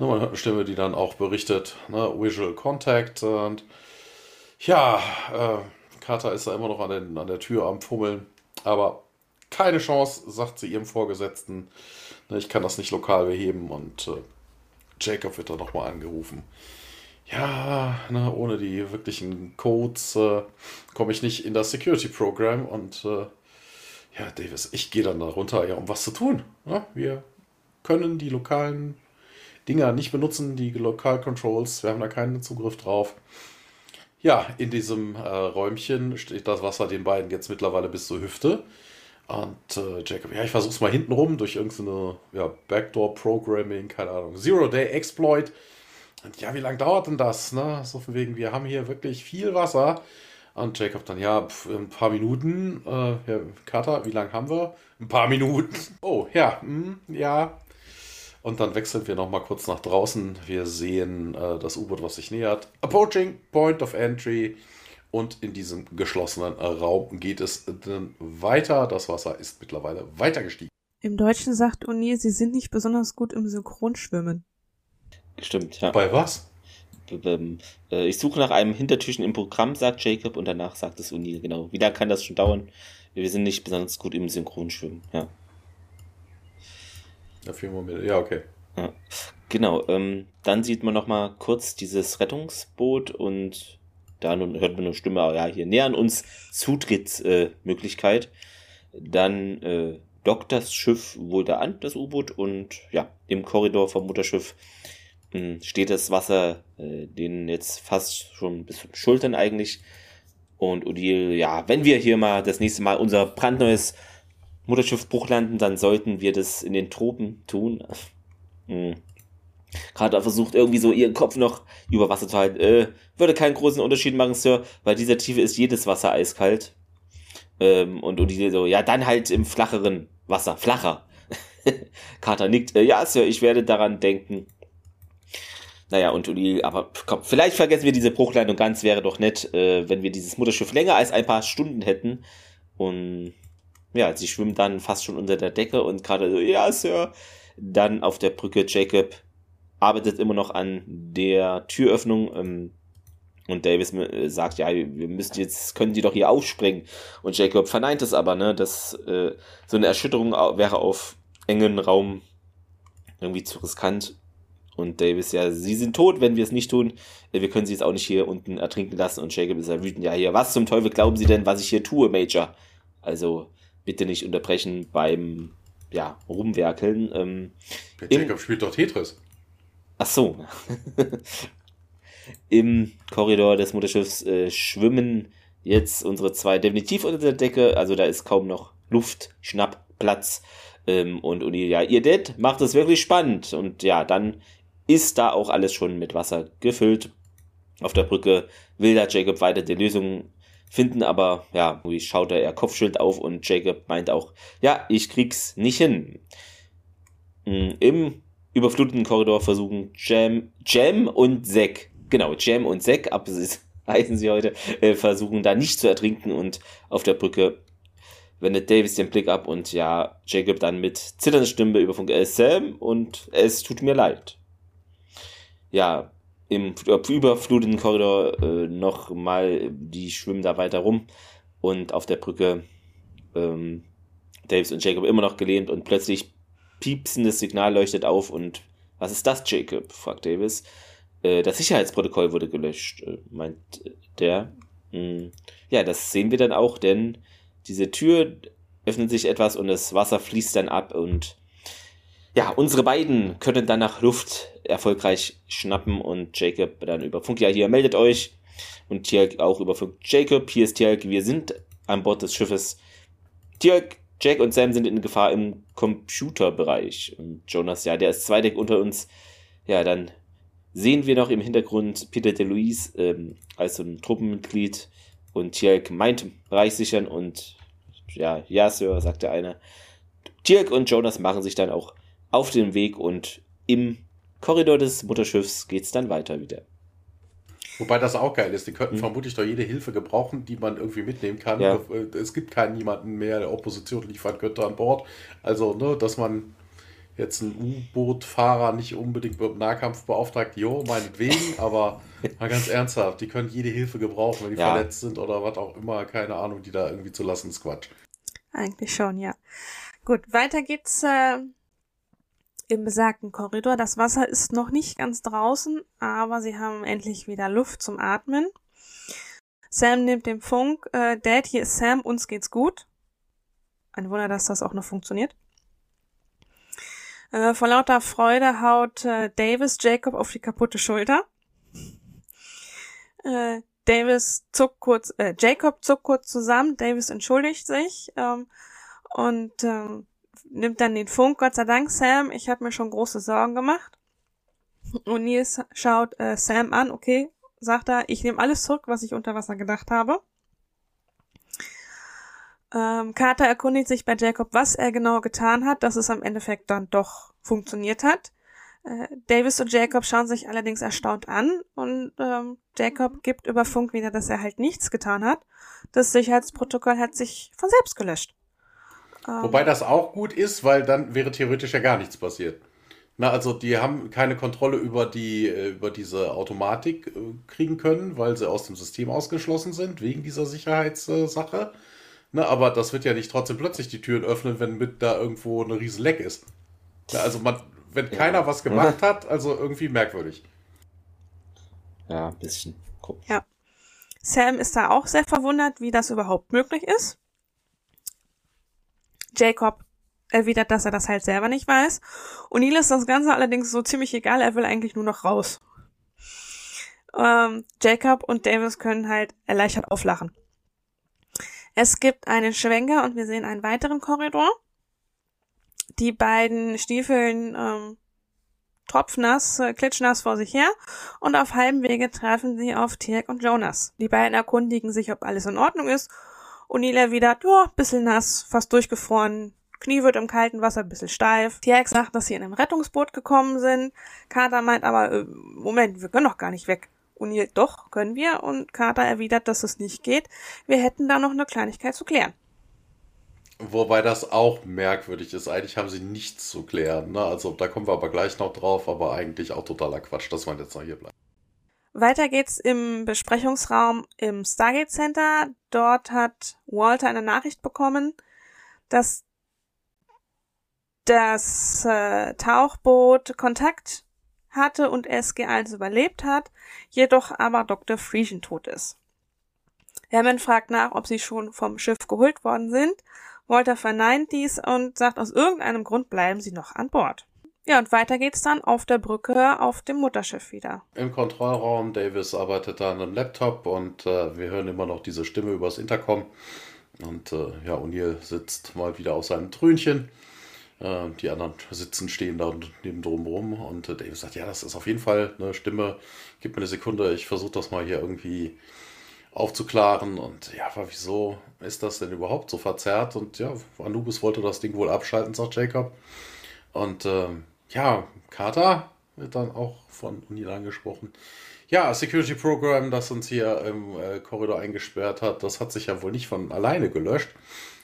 Ne, eine Stimme, die dann auch berichtet, ne, Visual Contact und ja, äh, Carter ist da immer noch an, den, an der Tür am Fummeln, aber keine Chance, sagt sie ihrem Vorgesetzten. Ne, ich kann das nicht lokal beheben und äh, Jacob wird da nochmal angerufen. Ja, ne, ohne die wirklichen Codes äh, komme ich nicht in das Security Program und äh, ja, Davis, ich gehe dann da runter, ja, um was zu tun. Ne? Wir können die lokalen Dinger nicht benutzen, die Local Controls. Wir haben da keinen Zugriff drauf. Ja, in diesem äh, Räumchen steht das Wasser den beiden jetzt mittlerweile bis zur Hüfte. Und äh, Jacob, ja, ich versuch's mal hinten rum durch irgendeine ja, Backdoor-Programming, keine Ahnung, Zero-Day-Exploit. Und ja, wie lange dauert denn das? Ne? So von wegen, wir haben hier wirklich viel Wasser. Und Jacob dann, ja, pf, ein paar Minuten. Äh, ja, Carter, wie lange haben wir? Ein paar Minuten. Oh, ja, mh, hm, ja. Und dann wechseln wir nochmal kurz nach draußen. Wir sehen äh, das U-Boot, was sich nähert. Approaching Point of Entry. Und in diesem geschlossenen Raum geht es dann weiter. Das Wasser ist mittlerweile weiter gestiegen. Im Deutschen sagt O'Neill, sie sind nicht besonders gut im Synchronschwimmen. Stimmt, ja. Bei was? Ähm, äh, ich suche nach einem Hintertürchen im Programm, sagt Jacob, und danach sagt es O'Neill, genau. Wie lange kann das schon dauern? Wir sind nicht besonders gut im Synchronschwimmen, ja. Ja, vier Momente, ja, okay. Ja. Genau, ähm, dann sieht man nochmal kurz dieses Rettungsboot und da hört man eine Stimme, ja, hier nähern uns Zutrittsmöglichkeit. Äh, dann äh, dockt das Schiff wohl da an, das U-Boot, und ja, im Korridor vom Mutterschiff hm, steht das Wasser, äh, denen jetzt fast schon bis zum Schultern eigentlich. Und Odile, ja, wenn wir hier mal das nächste Mal unser brandneues Mutterschiff Bruch landen, dann sollten wir das in den Tropen tun. Hm. Gerade versucht irgendwie so ihren Kopf noch über Wasser zu halten. Äh, würde keinen großen Unterschied machen, Sir, weil dieser Tiefe ist jedes Wasser eiskalt. Ähm, und Odile so, ja, dann halt im flacheren Wasser, flacher. Carter nickt, äh, ja, Sir, ich werde daran denken. Naja, und Uli, aber komm, vielleicht vergessen wir diese Bruchlandung ganz, wäre doch nett, äh, wenn wir dieses Mutterschiff länger als ein paar Stunden hätten. Und ja, sie schwimmen dann fast schon unter der Decke und gerade so, ja, Sir. Dann auf der Brücke Jacob arbeitet immer noch an der Türöffnung. Ähm, und Davis äh, sagt, ja, wir müssen jetzt, können die doch hier aufspringen. Und Jacob verneint es aber, ne, dass äh, so eine Erschütterung wäre auf engen Raum irgendwie zu riskant. Und Davis, ja, sie sind tot, wenn wir es nicht tun. Äh, wir können sie jetzt auch nicht hier unten ertrinken lassen. Und Jacob ist ja wütend, ja, hier, was zum Teufel glauben Sie denn, was ich hier tue, Major? Also, bitte nicht unterbrechen beim, ja, Rumwerkeln. Ähm, Jacob spielt doch Tetris. Ach so. Im Korridor des Mutterschiffs äh, schwimmen jetzt unsere zwei definitiv unter der Decke. Also da ist kaum noch Luft, Schnapp, Platz. Ähm, und Uni, ja, ihr Dad macht es wirklich spannend. Und ja, dann ist da auch alles schon mit Wasser gefüllt. Auf der Brücke will da Jacob weiter die Lösung finden, aber ja, wie schaut er ihr Kopfschild auf und Jacob meint auch, ja, ich krieg's nicht hin. Mm, Im überfluteten Korridor versuchen Jam, Jam und Zack, genau, Jam und Zack, ab heißen sie heute, äh, versuchen da nicht zu ertrinken und auf der Brücke wendet Davis den Blick ab und ja, Jacob dann mit zitternder Stimme über Funk, äh, Sam und es tut mir leid ja, im überfluteten Korridor äh, noch mal, die schwimmen da weiter rum und auf der Brücke ähm, Davis und Jacob immer noch gelehnt und plötzlich piepsendes Signal leuchtet auf und was ist das, Jacob? fragt Davis. Äh, das Sicherheitsprotokoll wurde gelöscht, äh, meint der. Mhm. Ja, das sehen wir dann auch, denn diese Tür öffnet sich etwas und das Wasser fließt dann ab und ja, unsere beiden können dann nach Luft erfolgreich schnappen und Jacob dann über Funk, ja, hier meldet euch und Tjalk auch über Funk, Jacob, hier ist Tjalk, wir sind an Bord des Schiffes. Tjalk, Jack und Sam sind in Gefahr im Computerbereich und Jonas, ja, der ist zwei Deck unter uns. Ja, dann sehen wir noch im Hintergrund Peter DeLuise ähm, als so ein Truppenmitglied und Tjalk meint Bereich sichern und ja, ja, Sir, sagt der eine. Tjalk und Jonas machen sich dann auch auf den Weg und im Korridor des Mutterschiffs geht es dann weiter wieder. Wobei das auch geil ist. Die könnten mhm. vermutlich doch jede Hilfe gebrauchen, die man irgendwie mitnehmen kann. Ja. Äh, es gibt keinen niemanden mehr, der Opposition liefern könnte an Bord. Also, ne, dass man jetzt einen U-Boot-Fahrer nicht unbedingt mit Nahkampf beauftragt, jo, meinetwegen, aber mal ganz ernsthaft, die können jede Hilfe gebrauchen, wenn die ja. verletzt sind oder was auch immer, keine Ahnung, die da irgendwie zu lassen, ist Quatsch. Eigentlich schon, ja. Gut, weiter geht's äh, im besagten Korridor. Das Wasser ist noch nicht ganz draußen, aber sie haben endlich wieder Luft zum Atmen. Sam nimmt den Funk. Äh, Dad, hier ist Sam, uns geht's gut. Ein Wunder, dass das auch noch funktioniert. Äh, vor lauter Freude haut äh, Davis Jacob auf die kaputte Schulter. Äh, Davis zuckt kurz, äh, Jacob zuckt kurz zusammen, Davis entschuldigt sich ähm, und ähm, nimmt dann den Funk. Gott sei Dank, Sam, ich habe mir schon große Sorgen gemacht. Und Nils schaut äh, Sam an, okay, sagt er, ich nehme alles zurück, was ich unter Wasser gedacht habe. Ähm, Carter erkundigt sich bei Jacob, was er genau getan hat, dass es am Endeffekt dann doch funktioniert hat. Äh, Davis und Jacob schauen sich allerdings erstaunt an und ähm, Jacob gibt über Funk wieder, dass er halt nichts getan hat. Das Sicherheitsprotokoll hat sich von selbst gelöscht. Ähm, Wobei das auch gut ist, weil dann wäre theoretisch ja gar nichts passiert. Na, also die haben keine Kontrolle über die äh, über diese Automatik äh, kriegen können, weil sie aus dem System ausgeschlossen sind wegen dieser Sicherheitssache. Na, aber das wird ja nicht trotzdem plötzlich die Türen öffnen, wenn mit da irgendwo eine riesen Leck ist. Na, also man, wenn keiner was gemacht hat, also irgendwie merkwürdig. Ja, ein bisschen. Komisch. Ja. Sam ist da auch sehr verwundert, wie das überhaupt möglich ist. Jacob erwidert, dass er das halt selber nicht weiß. Neil ist das Ganze allerdings so ziemlich egal, er will eigentlich nur noch raus. Ähm, Jacob und Davis können halt erleichtert auflachen. Es gibt einen Schwenker und wir sehen einen weiteren Korridor die beiden Stiefeln ähm, tropfnass, äh, klitschnass vor sich her und auf halbem Wege treffen sie auf Tirk und Jonas. Die beiden erkundigen sich, ob alles in Ordnung ist und Neil erwidert, ja, bisschen nass, fast durchgefroren, Knie wird im kalten Wasser ein bisschen steif. Tirk sagt, dass sie in einem Rettungsboot gekommen sind. Carter meint aber, äh, Moment, wir können doch gar nicht weg. Neil, doch, können wir. Und Carter erwidert, dass es nicht geht. Wir hätten da noch eine Kleinigkeit zu klären. Wobei das auch merkwürdig ist. Eigentlich haben sie nichts zu klären. Ne? Also da kommen wir aber gleich noch drauf, aber eigentlich auch totaler Quatsch, dass man jetzt noch hier bleibt. Weiter geht's im Besprechungsraum im Stargate Center. Dort hat Walter eine Nachricht bekommen, dass das äh, Tauchboot Kontakt hatte und SG1 überlebt hat, jedoch aber Dr. Friesen tot ist. Hammond fragt nach, ob sie schon vom Schiff geholt worden sind Walter verneint dies und sagt, aus irgendeinem Grund bleiben sie noch an Bord. Ja, und weiter geht's dann auf der Brücke auf dem Mutterschiff wieder. Im Kontrollraum, Davis arbeitet da an einem Laptop und äh, wir hören immer noch diese Stimme übers Intercom. Und äh, ja, O'Neill sitzt mal wieder auf seinem Trönchen. Äh, die anderen sitzen, stehen da neben drum rum. Und äh, Davis sagt, ja, das ist auf jeden Fall eine Stimme. Gib mir eine Sekunde, ich versuche das mal hier irgendwie aufzuklaren. Und ja, aber wieso ist das denn überhaupt so verzerrt? Und ja, Anubis wollte das Ding wohl abschalten, sagt Jacob. Und ähm, ja, Carter wird dann auch von Unil angesprochen. Ja, Security Program, das uns hier im äh, Korridor eingesperrt hat, das hat sich ja wohl nicht von alleine gelöscht.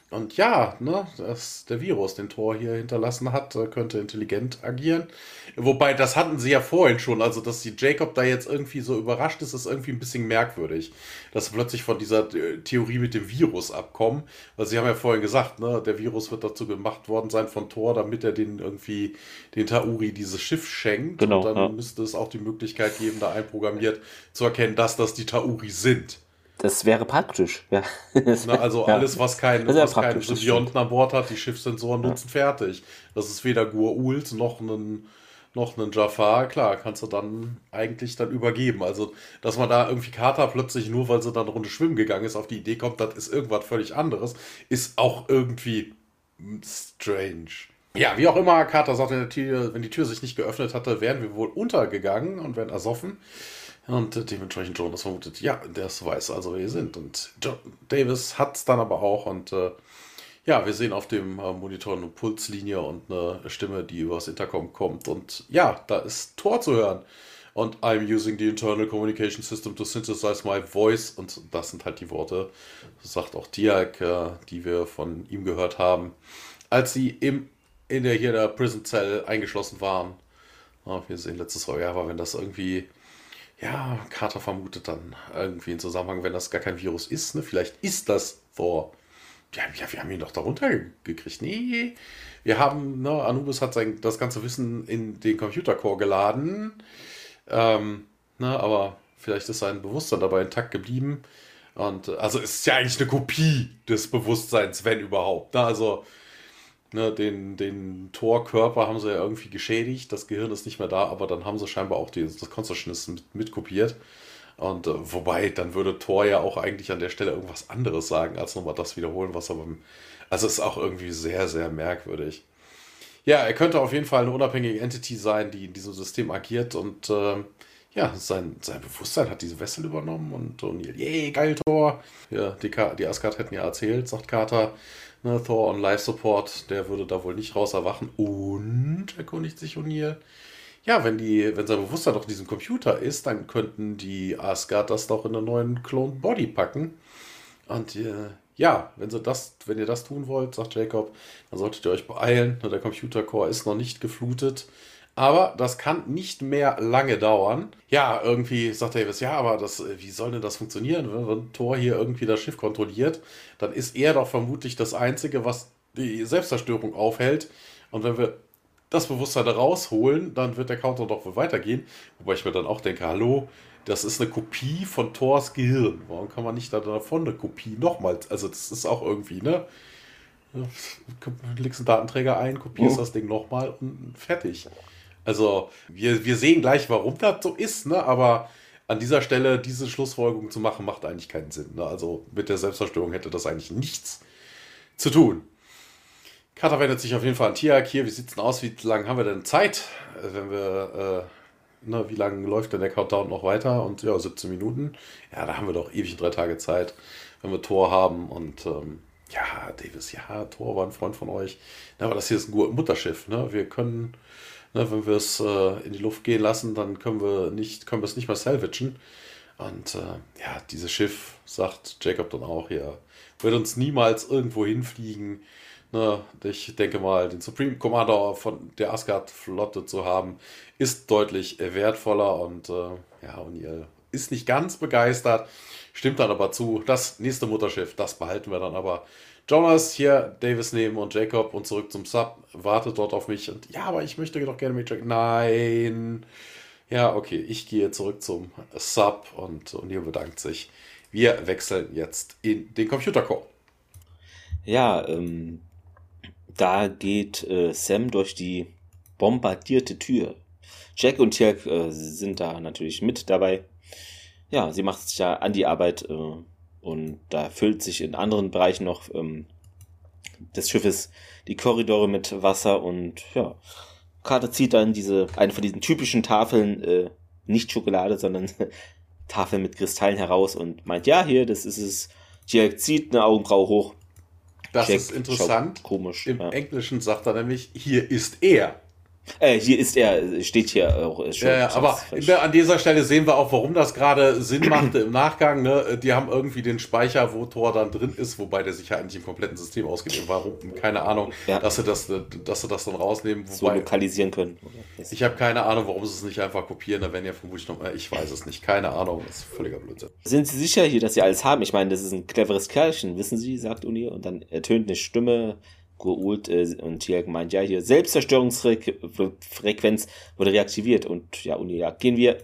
Und ja, ne, dass der Virus den Tor hier hinterlassen hat, äh, könnte intelligent agieren. Wobei, das hatten sie ja vorhin schon. Also, dass die Jacob da jetzt irgendwie so überrascht ist, ist irgendwie ein bisschen merkwürdig. Dass sie plötzlich von dieser äh, Theorie mit dem Virus abkommen. Weil sie haben ja vorhin gesagt, ne, der Virus wird dazu gemacht worden sein von Thor, damit er den irgendwie, den Tauri dieses Schiff schenkt. Genau, Und dann ja. müsste es auch die Möglichkeit geben, da einprogrammiert zu erkennen, dass das die Tauri sind. Das wäre praktisch, ja. Na, also alles, was kein, was kein Symbionten an Bord hat, die Schiffssensoren nutzen fertig. Das ist weder Gur-Ult noch ein noch einen Jafar, klar, kannst du dann eigentlich dann übergeben. Also, dass man da irgendwie Kata plötzlich nur, weil sie dann eine Runde schwimmen gegangen ist, auf die Idee kommt, das ist irgendwas völlig anderes, ist auch irgendwie strange. Ja, wie auch immer, Kata sagt, wenn die Tür sich nicht geöffnet hatte, wären wir wohl untergegangen und wären ersoffen. Und dementsprechend Jonas vermutet, ja, der weiß also, wer wir sind. Und John Davis hat es dann aber auch. Und äh, ja, wir sehen auf dem äh, Monitor eine Pulslinie und eine Stimme, die übers Intercom kommt. Und ja, da ist Tor zu hören. Und I'm using the internal communication system to synthesize my voice. Und das sind halt die Worte, sagt auch Diak, äh, die wir von ihm gehört haben, als sie im, in der hier der Prison Cell eingeschlossen waren. Wir sehen letztes Jahr, aber wenn das irgendwie ja, Carter vermutet dann irgendwie in Zusammenhang, wenn das gar kein Virus ist, ne? Vielleicht ist das Thor. Ja, ja, wir haben ihn doch darunter gekriegt. Nee, wir haben, ne, Anubis hat sein, das ganze Wissen in den Computercore geladen. Ähm, ne, aber vielleicht ist sein Bewusstsein dabei intakt geblieben. Und also es ist ja eigentlich eine Kopie des Bewusstseins, wenn überhaupt. Ne? Also Ne, den, den Torkörper haben sie ja irgendwie geschädigt, das Gehirn ist nicht mehr da, aber dann haben sie scheinbar auch die, das Consciousness mit, mit. Und äh, wobei, dann würde Thor ja auch eigentlich an der Stelle irgendwas anderes sagen, als nochmal das wiederholen, was er beim. Also ist auch irgendwie sehr, sehr merkwürdig. Ja, er könnte auf jeden Fall eine unabhängige Entity sein, die in diesem System agiert und äh, ja, sein, sein Bewusstsein hat diese Wessel übernommen und O'Neill, yay, geil, Thor. Ja, die, die Asgard hätten ja erzählt, sagt Carter, ne, Thor on Life Support, der würde da wohl nicht raus erwachen. Und, erkundigt sich O'Neill, ja, wenn, die, wenn sein Bewusstsein doch in diesem Computer ist, dann könnten die Asgard das doch in einen neuen Clone Body packen. Und äh, ja, wenn, sie das, wenn ihr das tun wollt, sagt Jacob, dann solltet ihr euch beeilen. Der Computercore ist noch nicht geflutet. Aber das kann nicht mehr lange dauern. Ja, irgendwie sagt Davis, ja, aber das, äh, wie soll denn das funktionieren, wenn, wenn Thor hier irgendwie das Schiff kontrolliert? Dann ist er doch vermutlich das Einzige, was die Selbstzerstörung aufhält. Und wenn wir das Bewusstsein rausholen, dann wird der Counter doch wohl weitergehen. Wobei ich mir dann auch denke, hallo, das ist eine Kopie von Thors Gehirn. Warum kann man nicht davon eine Kopie nochmals? Also das ist auch irgendwie, ne? Legst einen Datenträger ein, kopierst oh. das Ding nochmal und fertig. Also wir, wir sehen gleich, warum das so ist, ne? Aber an dieser Stelle diese Schlussfolgerung zu machen, macht eigentlich keinen Sinn. Ne? Also mit der Selbstzerstörung hätte das eigentlich nichts zu tun. Carter wendet sich auf jeden Fall an Tiak. Hier, wie sieht es denn aus? Wie lange haben wir denn Zeit? Äh, wenn wir, äh, ne, wie lange läuft denn der Countdown noch weiter? Und ja, 17 Minuten. Ja, da haben wir doch ewig drei Tage Zeit, wenn wir Tor haben. Und ähm, ja, Davis, ja, Tor war ein Freund von euch. Na, aber das hier ist ein Mutterschiff. Ne? Wir können, ne, wenn wir es äh, in die Luft gehen lassen, dann können wir nicht, können wir es nicht mehr salvagen. Und äh, ja, dieses Schiff, sagt Jacob dann auch, ja, wird uns niemals irgendwo hinfliegen Ne, ich denke mal, den Supreme Commander von der Asgard-Flotte zu haben, ist deutlich wertvoller und äh, ja, O'Neill ist nicht ganz begeistert, stimmt dann aber zu. Das nächste Mutterschiff, das behalten wir dann aber. Jonas hier, Davis nehmen und Jacob und zurück zum Sub, wartet dort auf mich und ja, aber ich möchte doch gerne mit Jacob. Nein. Ja, okay, ich gehe zurück zum Sub und O'Neill bedankt sich. Wir wechseln jetzt in den Computercore. Ja, ähm, da geht äh, Sam durch die bombardierte Tür. Jack und Tirk äh, sind da natürlich mit dabei. Ja, sie macht sich ja an die Arbeit äh, und da füllt sich in anderen Bereichen noch ähm, des Schiffes die Korridore mit Wasser und ja, Carter zieht dann diese, eine von diesen typischen Tafeln, äh, nicht Schokolade, sondern Tafeln mit Kristallen heraus und meint, ja, hier, das ist es. Jack zieht eine Augenbraue hoch das Check, ist interessant. Komisch. Im ja. Englischen sagt er nämlich, hier ist er. Äh, hier ist er, steht hier auch schon. Ja, ja aber an dieser Stelle sehen wir auch, warum das gerade Sinn machte im Nachgang. Ne? Die haben irgendwie den Speicher, wo Tor dann drin ist, wobei der sich ja eigentlich im kompletten System ausgeht. Warum? Keine Ahnung, ja. dass, sie das, dass sie das dann rausnehmen. Wobei, so lokalisieren können. Ich habe keine Ahnung, warum sie es nicht einfach kopieren. Da werden ja vermutlich noch, ich weiß es nicht. Keine Ahnung, das ist völliger Blödsinn. Sind Sie sicher hier, dass Sie alles haben? Ich meine, das ist ein cleveres Kerlchen, wissen Sie, sagt Uni. Und dann ertönt eine Stimme geholt äh, und hier meint, ja, hier Selbstzerstörungsfrequenz wurde reaktiviert und ja, und ja, gehen wir.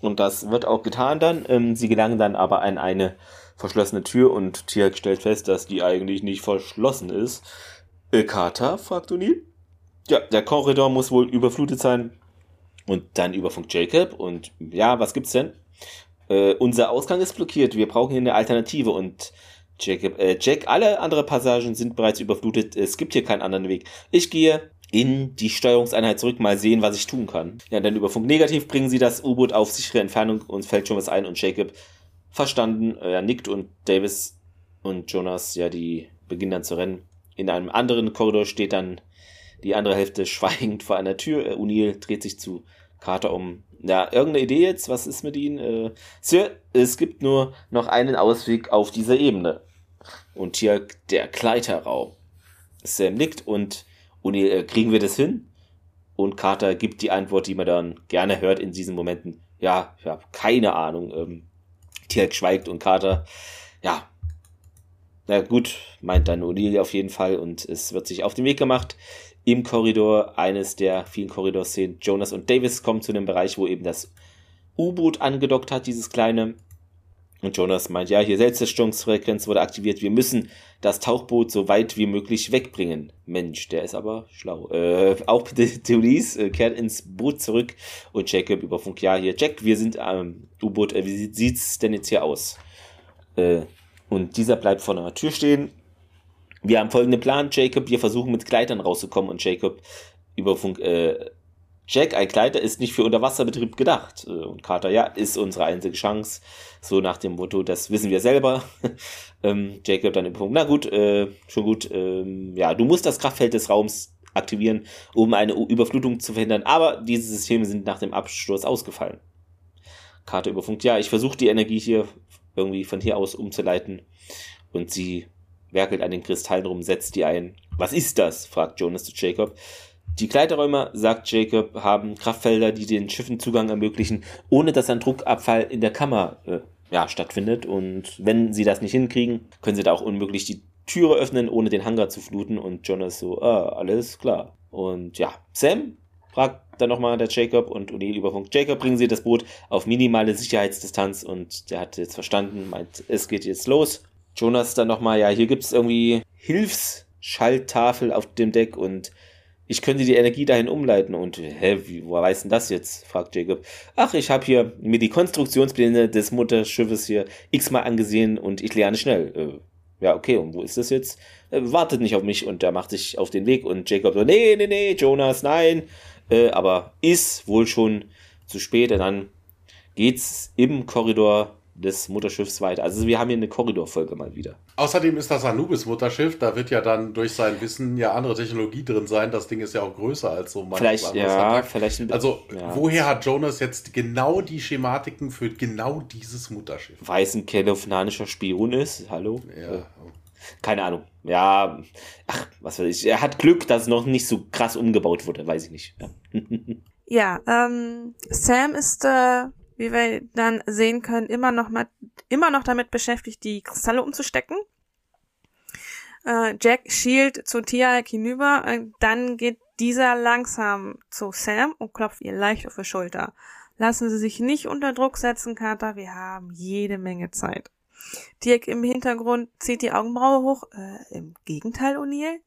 Und das wird auch getan dann. Ähm, sie gelangen dann aber an eine verschlossene Tür und Tiak stellt fest, dass die eigentlich nicht verschlossen ist. Äh, Carter, fragt O'Neill. Ja, der Korridor muss wohl überflutet sein. Und dann überfunkt Jacob und ja, was gibt's denn? Äh, unser Ausgang ist blockiert, wir brauchen hier eine Alternative und Jacob, äh, Jack, alle andere Passagen sind bereits überflutet. Es gibt hier keinen anderen Weg. Ich gehe in die Steuerungseinheit zurück, mal sehen, was ich tun kann. Ja, dann über Funk negativ bringen sie das U-Boot auf sichere Entfernung, uns fällt schon was ein und Jacob verstanden, äh, nickt und Davis und Jonas, ja, die beginnen dann zu rennen. In einem anderen Korridor steht dann die andere Hälfte schweigend vor einer Tür. Äh, O'Neill dreht sich zu Carter um. Ja, irgendeine Idee jetzt? Was ist mit Ihnen? Äh, Sir, es gibt nur noch einen Ausweg auf dieser Ebene. Und hier der Kleiderraum. Sam nickt und, und äh, kriegen wir das hin? Und Carter gibt die Antwort, die man dann gerne hört in diesen Momenten. Ja, ich habe keine Ahnung. Ähm, Tirk schweigt und Carter, ja, na gut, meint dann O'Neill auf jeden Fall und es wird sich auf den Weg gemacht. Im Korridor, eines der vielen Korridorszenen, Jonas und Davis kommen zu einem Bereich, wo eben das U-Boot angedockt hat, dieses kleine. Und Jonas meint, ja, hier Selbstzerstörungsfrequenz wurde aktiviert. Wir müssen das Tauchboot so weit wie möglich wegbringen. Mensch, der ist aber schlau. Äh, auch Theolis äh, kehrt ins Boot zurück und Jacob über Funk, ja, hier, Jack, wir sind am U-Boot. Äh, wie sieht's denn jetzt hier aus? Äh, und dieser bleibt vor einer Tür stehen. Wir haben folgenden Plan, Jacob. Wir versuchen mit Gleitern rauszukommen und Jacob über Funk, äh, Jack, ein Gleiter ist nicht für Unterwasserbetrieb gedacht. Äh, und Carter, ja, ist unsere einzige Chance. So nach dem Motto, das wissen wir selber. ähm, Jacob dann im Punkt, na gut, äh, schon gut, ähm, ja, du musst das Kraftfeld des Raums aktivieren, um eine Überflutung zu verhindern, aber diese Systeme sind nach dem Absturz ausgefallen. Carter überfunkt, ja, ich versuche die Energie hier irgendwie von hier aus umzuleiten und sie werkelt an den Kristallen rum, setzt die ein. Was ist das? fragt Jonas zu Jacob. Die Gleiterräumer, sagt Jacob, haben Kraftfelder, die den Schiffen Zugang ermöglichen, ohne dass ein Druckabfall in der Kammer äh, ja, stattfindet. Und wenn sie das nicht hinkriegen, können sie da auch unmöglich die Türe öffnen, ohne den Hangar zu fluten. Und Jonas so, ah, alles klar. Und ja, Sam fragt dann nochmal der Jacob und O'Neill über Funk. Jacob, bringen Sie das Boot auf minimale Sicherheitsdistanz und der hat jetzt verstanden, meint, es geht jetzt los. Jonas dann nochmal, ja, hier gibt es irgendwie Hilfsschalttafel auf dem Deck und ich könnte die Energie dahin umleiten. Und, hä, wie, woher weiß denn das jetzt? fragt Jacob. Ach, ich habe hier mir die Konstruktionspläne des Mutterschiffes hier x-mal angesehen und ich lerne schnell. Äh, ja, okay, und wo ist das jetzt? Äh, wartet nicht auf mich und der macht sich auf den Weg und Jacob so, nee, nee, nee, Jonas, nein. Äh, aber ist wohl schon zu spät und dann geht's im Korridor des Mutterschiffs weiter. Also wir haben hier eine Korridorfolge mal wieder. Außerdem ist das Anubis-Mutterschiff, da wird ja dann durch sein Wissen ja andere Technologie drin sein. Das Ding ist ja auch größer als so manches Vielleicht, ja, vielleicht. Also, ja. woher hat Jonas jetzt genau die Schematiken für genau dieses Mutterschiff? Weiß ein kelofnanischer Spion ist, hallo? Ja. Keine Ahnung. Ja, ach, was weiß ich. Er hat Glück, dass es noch nicht so krass umgebaut wurde, weiß ich nicht. Ja, ja ähm, Sam ist äh, wie wir dann sehen können, immer noch mal, immer noch damit beschäftigt, die Kristalle umzustecken. Äh, Jack schielt zu Tia hinüber, äh, dann geht dieser langsam zu Sam und klopft ihr leicht auf die Schulter. Lassen Sie sich nicht unter Druck setzen, Carter, wir haben jede Menge Zeit. Dirk im Hintergrund zieht die Augenbraue hoch. Äh, Im Gegenteil, O'Neill.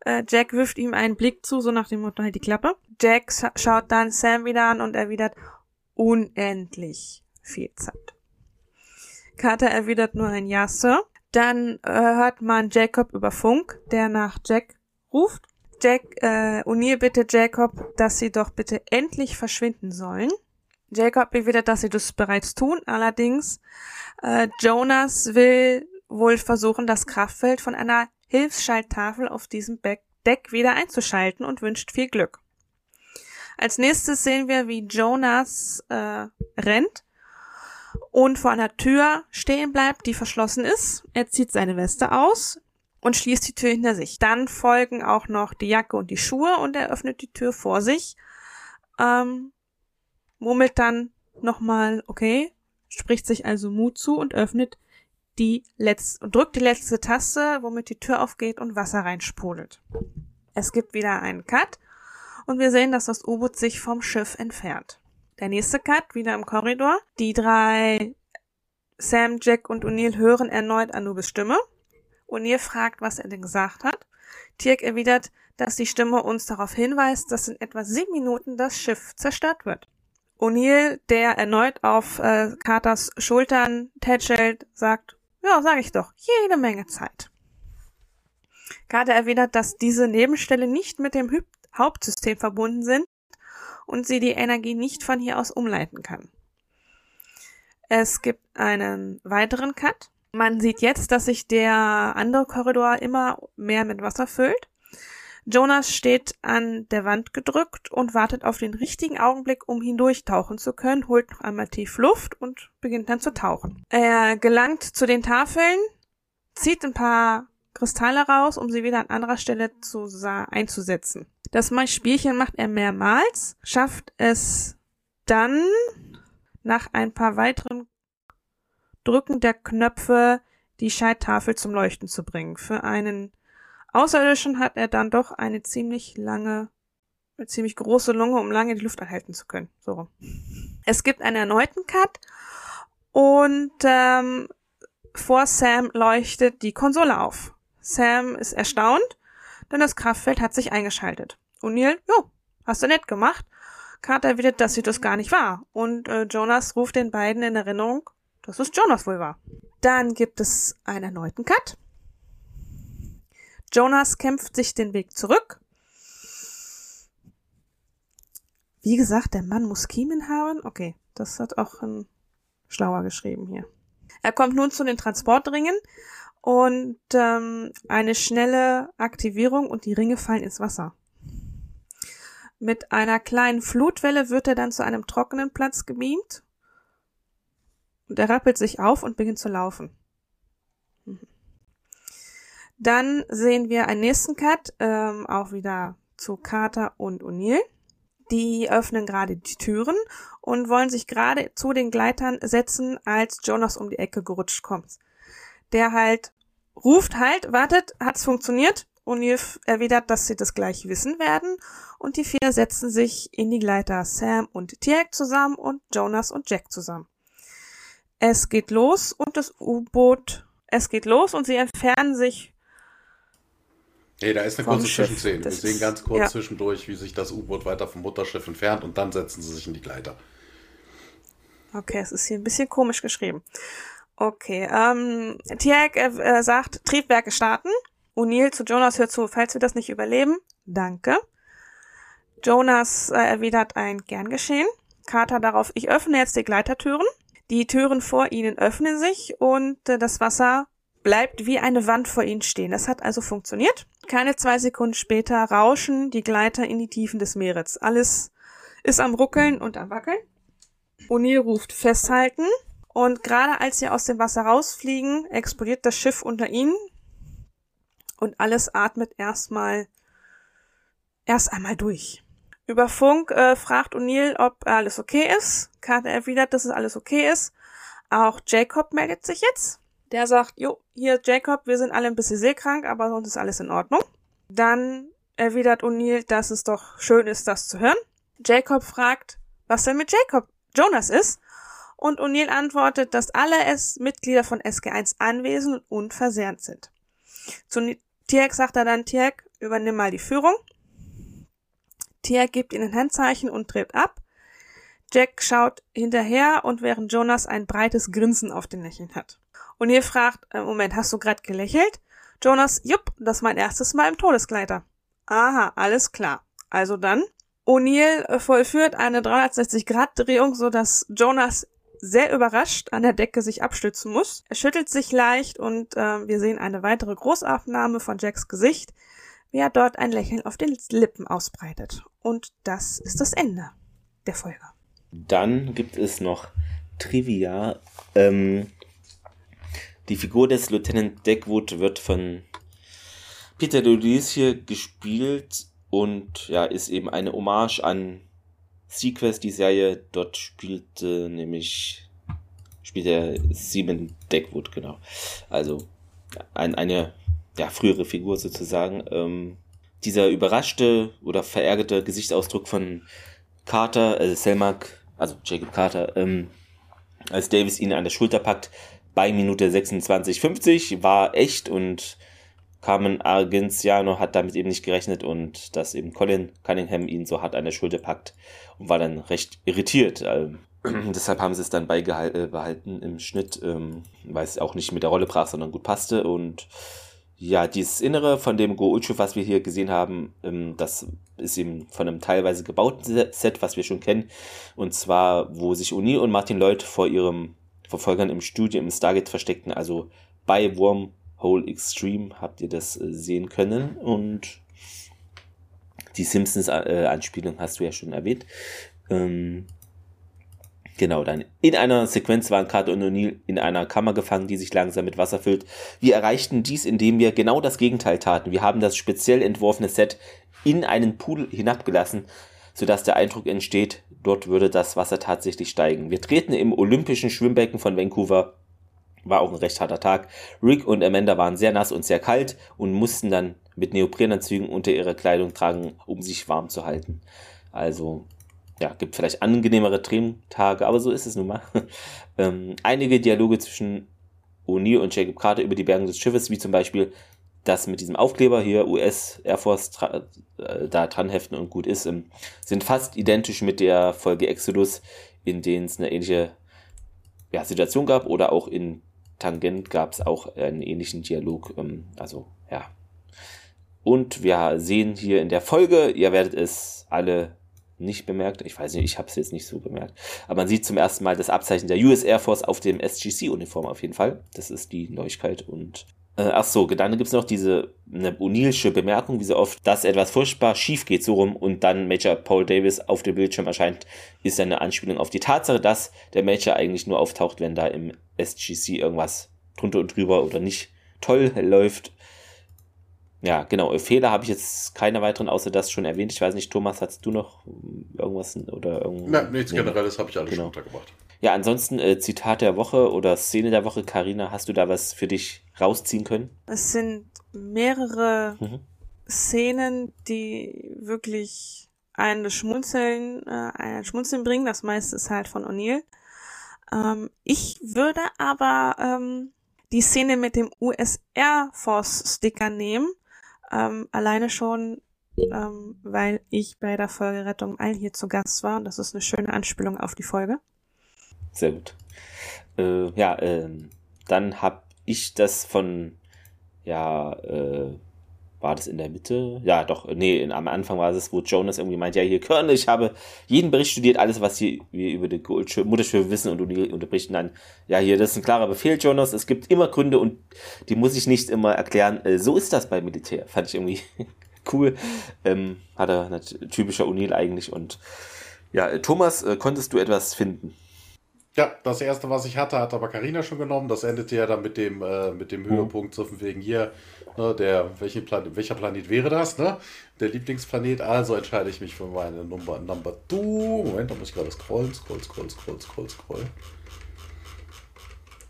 Äh, Jack wirft ihm einen Blick zu, so nach dem Motto, halt die Klappe. Jack schaut dann Sam wieder an und erwidert, unendlich viel Zeit. Carter erwidert nur ein Ja, Sir. Dann äh, hört man Jacob über Funk, der nach Jack ruft. Jack, äh, O'Neill bittet Jacob, dass sie doch bitte endlich verschwinden sollen. Jacob erwidert, dass sie das bereits tun. Allerdings, äh, Jonas will wohl versuchen, das Kraftfeld von einer Hilfsschalttafel auf diesem Deck wieder einzuschalten und wünscht viel Glück. Als nächstes sehen wir, wie Jonas äh, rennt und vor einer Tür stehen bleibt, die verschlossen ist. Er zieht seine Weste aus und schließt die Tür hinter sich. Dann folgen auch noch die Jacke und die Schuhe und er öffnet die Tür vor sich. Ähm, murmelt dann nochmal, okay, spricht sich also Mut zu und öffnet die letzte drückt die letzte Taste, womit die Tür aufgeht und Wasser reinsprudelt. Es gibt wieder einen Cut und wir sehen, dass das U-Boot sich vom Schiff entfernt. Der nächste Cut, wieder im Korridor. Die drei Sam, Jack und O'Neill hören erneut Anubis Stimme. O'Neill fragt, was er denn gesagt hat. Tirk erwidert, dass die Stimme uns darauf hinweist, dass in etwa sieben Minuten das Schiff zerstört wird. O'Neill, der erneut auf äh, Carters Schultern tätschelt, sagt, ja, sag ich doch, jede Menge Zeit. Carter erwidert, dass diese Nebenstelle nicht mit dem Hy Hauptsystem verbunden sind und sie die Energie nicht von hier aus umleiten kann. Es gibt einen weiteren Cut. Man sieht jetzt, dass sich der andere Korridor immer mehr mit Wasser füllt. Jonas steht an der Wand gedrückt und wartet auf den richtigen Augenblick, um hindurchtauchen zu können, holt noch einmal tief Luft und beginnt dann zu tauchen. Er gelangt zu den Tafeln, zieht ein paar Kristalle raus, um sie wieder an anderer Stelle zu einzusetzen. Das Spielchen macht er mehrmals, schafft es dann nach ein paar weiteren Drücken der Knöpfe die Scheitafel zum Leuchten zu bringen. Für einen Außerirdischen hat er dann doch eine ziemlich lange, eine ziemlich große Lunge, um lange die Luft anhalten zu können. So. Es gibt einen erneuten Cut Und ähm, vor Sam leuchtet die Konsole auf. Sam ist erstaunt, denn das Kraftfeld hat sich eingeschaltet. O'Neill, jo, hast du nett gemacht. Carter erwidert, dass sie das gar nicht war. Und äh, Jonas ruft den beiden in Erinnerung, dass es Jonas wohl war. Dann gibt es einen erneuten Cut. Jonas kämpft sich den Weg zurück. Wie gesagt, der Mann muss Kiemen haben. Okay, das hat auch ein Schlauer geschrieben hier. Er kommt nun zu den Transportringen und ähm, eine schnelle Aktivierung und die Ringe fallen ins Wasser. Mit einer kleinen Flutwelle wird er dann zu einem trockenen Platz gebeamt und er rappelt sich auf und beginnt zu laufen. Mhm. Dann sehen wir einen nächsten Cut, ähm, auch wieder zu Carter und O'Neill. Die öffnen gerade die Türen und wollen sich gerade zu den Gleitern setzen, als Jonas um die Ecke gerutscht kommt. Der halt ruft halt, wartet, hat's funktioniert? O'Neill erwidert, dass sie das gleich wissen werden und die vier setzen sich in die Gleiter Sam und Tiag zusammen und Jonas und Jack zusammen. Es geht los und das U-Boot, es geht los und sie entfernen sich Nee, da ist eine kurze Zwischenszene. Wir sehen ganz kurz ja. zwischendurch, wie sich das U-Boot weiter vom Mutterschiff entfernt und dann setzen sie sich in die Gleiter. Okay, es ist hier ein bisschen komisch geschrieben. Okay, ähm, Tiag äh, sagt, Triebwerke starten. O'Neill zu Jonas hört zu, falls wir das nicht überleben. Danke. Jonas äh, erwidert ein gern geschehen. Carter darauf, ich öffne jetzt die Gleitertüren. Die Türen vor ihnen öffnen sich und äh, das Wasser bleibt wie eine Wand vor ihnen stehen. Das hat also funktioniert. Keine zwei Sekunden später rauschen die Gleiter in die Tiefen des Meeres. Alles ist am Ruckeln und am Wackeln. O'Neill ruft festhalten. Und gerade als sie aus dem Wasser rausfliegen, explodiert das Schiff unter ihnen. Und alles atmet erstmal, erst einmal durch. Über Funk äh, fragt O'Neill, ob alles okay ist. Carter erwidert, dass es alles okay ist. Auch Jacob meldet sich jetzt. Der sagt, jo, hier Jacob, wir sind alle ein bisschen seekrank, aber sonst ist alles in Ordnung. Dann erwidert O'Neill, dass es doch schön ist, das zu hören. Jacob fragt, was denn mit Jacob Jonas ist. Und O'Neill antwortet, dass alle es Mitglieder von SG1 anwesend und unversehrt sind. Zu Tiak sagt er dann, Tiak, übernimm mal die Führung. Tiak gibt ihnen ein Handzeichen und dreht ab. Jack schaut hinterher und während Jonas ein breites Grinsen auf den Lächeln hat. Ihr fragt, äh, Moment, hast du gerade gelächelt? Jonas, jupp, das ist mein erstes Mal im Todesgleiter. Aha, alles klar. Also dann. O'Neill vollführt eine 360-Grad-Drehung, so dass Jonas sehr überrascht an der Decke sich abstützen muss. Er schüttelt sich leicht und äh, wir sehen eine weitere Großaufnahme von Jacks Gesicht, wie er dort ein Lächeln auf den Lippen ausbreitet. Und das ist das Ende der Folge. Dann gibt es noch Trivia. Ähm, die Figur des Lieutenant Deckwood wird von Peter Dodice gespielt und ja, ist eben eine Hommage an Sequest, die Serie. Dort spielte nämlich spielt er Simon Deckwood, genau. Also ein, eine ja, frühere Figur sozusagen. Ähm, dieser überraschte oder verärgerte Gesichtsausdruck von Carter, also Selmak, also Jacob Carter, ähm, als Davis ihn an der Schulter packt, bei Minute 26,50 war echt und Carmen Argenziano hat damit eben nicht gerechnet und dass eben Colin Cunningham ihn so hart an der Schulter packt und war dann recht irritiert. Ähm, deshalb haben sie es dann beibehalten äh, im Schnitt, ähm, weil es auch nicht mit der Rolle brach, sondern gut passte. Und ja, dieses Innere von dem Go Ultra, was wir hier gesehen haben, ähm, das ist eben von einem teilweise gebauten Set, was wir schon kennen. Und zwar, wo sich Uni und Martin Lloyd vor ihrem Verfolgern im Studio im Stargate versteckten, also bei Wormhole Extreme habt ihr das äh, sehen können und die Simpsons-Anspielung hast du ja schon erwähnt. Ähm, genau, dann in einer Sequenz waren Carter und O'Neill in einer Kammer gefangen, die sich langsam mit Wasser füllt. Wir erreichten dies, indem wir genau das Gegenteil taten. Wir haben das speziell entworfene Set in einen Pool hinabgelassen, sodass der Eindruck entsteht, dort würde das Wasser tatsächlich steigen. Wir treten im Olympischen Schwimmbecken von Vancouver. War auch ein recht harter Tag. Rick und Amanda waren sehr nass und sehr kalt und mussten dann mit Neoprenanzügen unter ihrer Kleidung tragen, um sich warm zu halten. Also ja, gibt vielleicht angenehmere Drehtage, aber so ist es nun mal. ähm, einige Dialoge zwischen O'Neill und Jacob Carter über die Bergung des Schiffes, wie zum Beispiel das mit diesem Aufkleber hier US Air Force äh, da dran heften und gut ist, ähm, sind fast identisch mit der Folge Exodus, in denen es eine ähnliche ja, Situation gab oder auch in Tangent gab es auch einen ähnlichen Dialog. Ähm, also ja. Und wir sehen hier in der Folge, ihr werdet es alle nicht bemerkt. Ich weiß nicht, ich habe es jetzt nicht so bemerkt. Aber man sieht zum ersten Mal das Abzeichen der US Air Force auf dem SGC-Uniform auf jeden Fall. Das ist die Neuigkeit. Und ach so, dann gibt es noch diese eine O'Neillsche Bemerkung, wie so oft, dass etwas furchtbar schief geht so rum und dann Major Paul Davis auf dem Bildschirm erscheint, ist eine Anspielung auf die Tatsache, dass der Major eigentlich nur auftaucht, wenn da im SGC irgendwas drunter und drüber oder nicht toll läuft. Ja, genau. Fehler habe ich jetzt keine weiteren außer das schon erwähnt. Ich weiß nicht, Thomas, hast du noch irgendwas oder irgendwas? Nein, nichts nee, Generelles habe ich alles genau. schon untergebracht. Ja, ansonsten äh, Zitat der Woche oder Szene der Woche, Karina, hast du da was für dich rausziehen können? Es sind mehrere mhm. Szenen, die wirklich einen Schmunzeln, äh, ein Schmunzeln bringen. Das meiste ist halt von O'Neill. Ähm, ich würde aber ähm, die Szene mit dem US Air Force Sticker nehmen, ähm, alleine schon, ähm, weil ich bei der Folge Rettung All hier zu Gast war und das ist eine schöne Anspielung auf die Folge. Sehr gut. Äh, ja, äh, dann habe ich das von, ja, äh, war das in der Mitte? Ja, doch, nee, in, am Anfang war es, wo Jonas irgendwie meint, ja, hier, Colonel, ich habe jeden Bericht studiert, alles, was hier, wir über die Mutterschiffe wissen und du unterbricht dann, ja, hier, das ist ein klarer Befehl, Jonas, es gibt immer Gründe und die muss ich nicht immer erklären. Äh, so ist das beim Militär, fand ich irgendwie cool. Ähm, hat er, typischer O'Neill eigentlich und ja, Thomas, äh, konntest du etwas finden? Ja, das erste, was ich hatte, hat aber Karina schon genommen. Das endete ja dann mit dem, äh, mit dem mhm. Höhepunkt, so von wegen hier, ne, der, welche Plan welcher Planet wäre das, ne? Der Lieblingsplanet. Also entscheide ich mich für meine Number, Number 2. Moment, da muss ich gerade scrollen, scroll, scroll, scroll, scroll, scroll.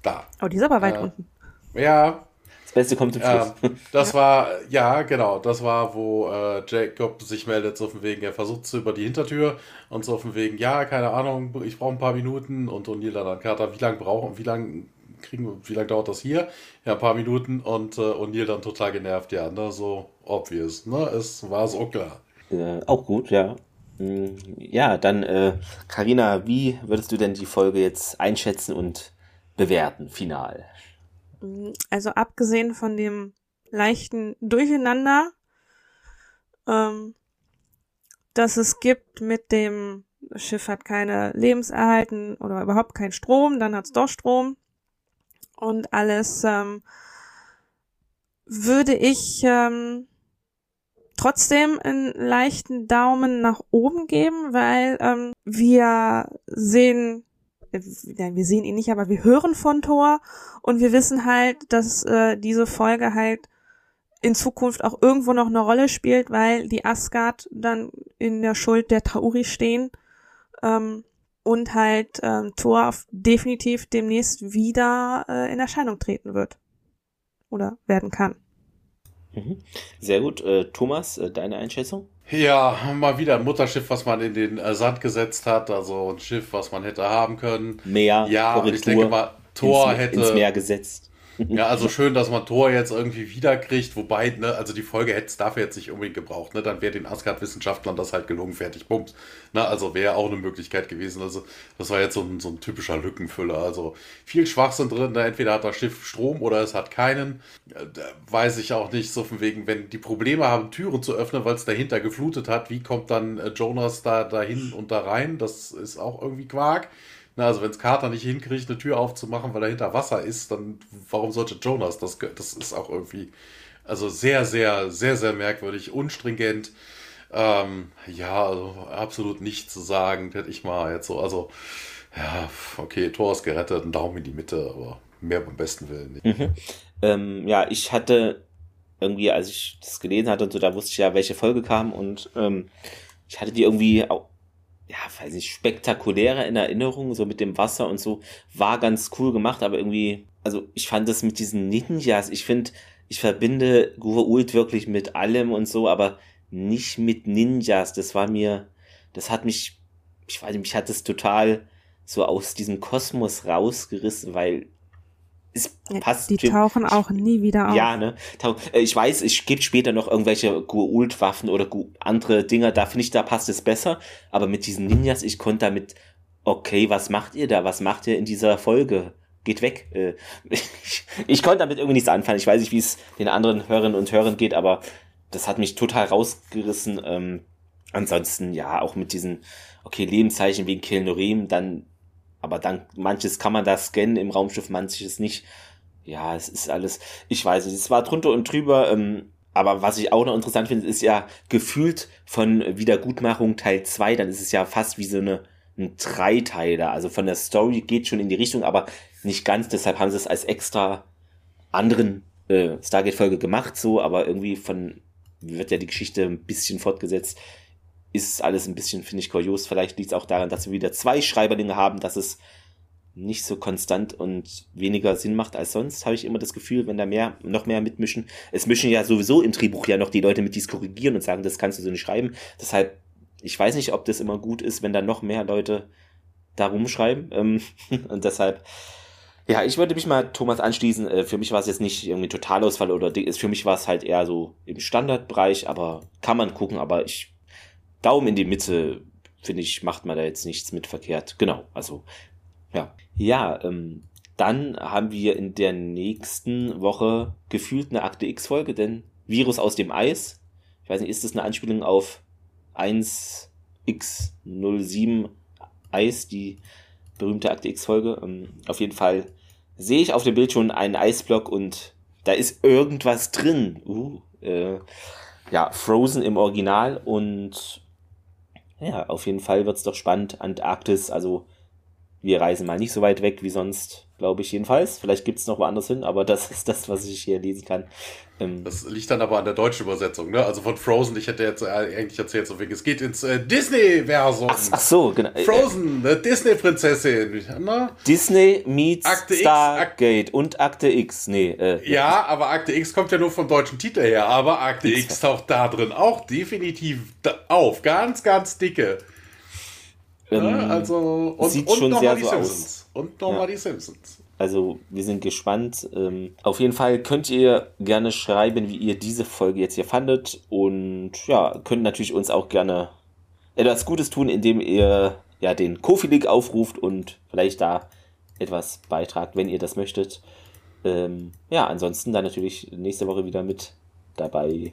Da. Oh, die ist aber weit äh, unten. Ja, das Beste kommt zum Schluss. Ähm, das war, ja, genau, das war, wo äh, Jacob sich meldet, so von wegen, er versucht es über die Hintertür und so von wegen, ja, keine Ahnung, ich brauche ein paar Minuten und O'Neill dann an Carter, wie lange brauchen, wie lange kriegen wir, wie lange dauert das hier? Ja, ein paar Minuten und äh, O'Neill dann total genervt, ja, ne, so obvious, ne, es war so klar. Äh, auch gut, ja. Mm, ja, dann, äh, Carina, wie würdest du denn die Folge jetzt einschätzen und bewerten, final? Also abgesehen von dem leichten Durcheinander, ähm, das es gibt mit dem Schiff hat keine Lebenserhalten oder überhaupt keinen Strom, dann hat es doch Strom. Und alles ähm, würde ich ähm, trotzdem einen leichten Daumen nach oben geben, weil ähm, wir sehen wir sehen ihn nicht, aber wir hören von Thor und wir wissen halt, dass äh, diese Folge halt in Zukunft auch irgendwo noch eine Rolle spielt, weil die Asgard dann in der Schuld der Tauri stehen ähm, und halt ähm, Thor definitiv demnächst wieder äh, in Erscheinung treten wird oder werden kann. Mhm. Sehr gut. Äh, Thomas, äh, deine Einschätzung? Ja, mal wieder ein Mutterschiff, was man in den äh, Sand gesetzt hat. Also ein Schiff, was man hätte haben können. Meer, ja, Korrektur, ich denke mal, Tor ins, hätte. Ins Meer gesetzt. Ja, also schön, dass man Thor jetzt irgendwie wiederkriegt, wobei, ne, also die Folge hätte es dafür jetzt nicht unbedingt gebraucht, ne, dann wäre den Asgard-Wissenschaftlern das halt gelungen, fertig, bums. Ne, also wäre auch eine Möglichkeit gewesen, also das war jetzt so ein, so ein typischer Lückenfüller, also viel Schwachsinn drin, ne? entweder hat das Schiff Strom oder es hat keinen, da weiß ich auch nicht, so von wegen, wenn die Probleme haben, Türen zu öffnen, weil es dahinter geflutet hat, wie kommt dann äh, Jonas da dahin und da rein, das ist auch irgendwie Quark. Na, also wenn es Carter nicht hinkriegt, eine Tür aufzumachen, weil dahinter Wasser ist, dann warum sollte Jonas? Das, das ist auch irgendwie, also sehr, sehr, sehr, sehr merkwürdig, unstringent. Ähm, ja, also absolut nichts zu sagen, hätte ich mal jetzt so. Also, ja, okay, Tor ist gerettet, ein Daumen in die Mitte, aber mehr beim besten Willen nicht. Mhm. Ähm, ja, ich hatte irgendwie, als ich das gelesen hatte und so, da wusste ich ja, welche Folge kam und ähm, ich hatte die irgendwie auch ja, weiß ich, spektakulärer in Erinnerung, so mit dem Wasser und so, war ganz cool gemacht, aber irgendwie, also ich fand das mit diesen Ninjas, ich finde, ich verbinde Ult wirklich mit allem und so, aber nicht mit Ninjas. Das war mir, das hat mich ich weiß nicht, mich hat es total so aus diesem Kosmos rausgerissen, weil es passt. Die tauchen auch nie wieder auf. Ja, ne? Äh, ich weiß, es gibt später noch irgendwelche Guult-Waffen oder andere Dinger, da finde ich, da passt es besser. Aber mit diesen Ninjas, ich konnte damit, okay, was macht ihr da? Was macht ihr in dieser Folge? Geht weg. Äh, ich, ich konnte damit irgendwie nichts anfangen. Ich weiß nicht, wie es den anderen Hörerinnen und Hörern geht, aber das hat mich total rausgerissen. Ähm, ansonsten, ja, auch mit diesen, okay, Lebenszeichen wegen Kilnorem, dann aber dann, manches kann man da scannen im Raumschiff, manches nicht. Ja, es ist alles, ich weiß nicht, es war drunter und drüber, ähm, aber was ich auch noch interessant finde, ist ja gefühlt von Wiedergutmachung Teil 2, dann ist es ja fast wie so eine, ein Dreiteiler. Also von der Story geht schon in die Richtung, aber nicht ganz. Deshalb haben sie es als extra anderen äh, Stargate-Folge gemacht, so, aber irgendwie von wird ja die Geschichte ein bisschen fortgesetzt ist alles ein bisschen, finde ich, kurios. Vielleicht liegt es auch daran, dass wir wieder zwei Schreiberlinge haben, dass es nicht so konstant und weniger Sinn macht als sonst, habe ich immer das Gefühl, wenn da mehr, noch mehr mitmischen. Es mischen ja sowieso im Drehbuch ja noch die Leute mit, die es korrigieren und sagen, das kannst du so nicht schreiben. Deshalb, ich weiß nicht, ob das immer gut ist, wenn da noch mehr Leute da rumschreiben. Ähm, und deshalb, ja, ich würde mich mal Thomas anschließen. Äh, für mich war es jetzt nicht irgendwie Totalausfall oder für mich war es halt eher so im Standardbereich, aber kann man gucken, aber ich Daumen in die Mitte, finde ich, macht man da jetzt nichts mit verkehrt. Genau, also, ja. Ja, ähm, dann haben wir in der nächsten Woche gefühlt eine Akte X-Folge, denn Virus aus dem Eis. Ich weiß nicht, ist das eine Anspielung auf 1x07 Eis, die berühmte Akte X-Folge? Ähm, auf jeden Fall sehe ich auf dem Bild schon einen Eisblock und da ist irgendwas drin. Uh, äh, ja, Frozen im Original und ja, auf jeden Fall wird's doch spannend. Antarktis, also wir reisen mal nicht so weit weg wie sonst, glaube ich jedenfalls. Vielleicht gibt's noch woanders hin, aber das ist das, was ich hier lesen kann. Ähm, das liegt dann aber an der deutschen Übersetzung, ne? Also von Frozen, ich hätte jetzt äh, eigentlich erzählt, so wegen, es geht ins äh, Disney-Versum. Ach, ach, so, genau. Frozen, eine Disney-Prinzessin. Ne? Disney meets Akte Stargate X, und Akte X. Nee, äh, ja, aber Akte X kommt ja nur vom deutschen Titel her, aber Akte X, X taucht da drin auch definitiv auf. Ganz, ganz dicke. Ähm, ja, also, und, sieht und schon sehr so Simpsons. aus. Und nochmal ja. die Simpsons. Also wir sind gespannt. Ähm, auf jeden Fall könnt ihr gerne schreiben, wie ihr diese Folge jetzt hier fandet. Und ja, könnt natürlich uns auch gerne etwas Gutes tun, indem ihr ja den Kofi-Link aufruft und vielleicht da etwas beitragt, wenn ihr das möchtet. Ähm, ja, ansonsten dann natürlich nächste Woche wieder mit dabei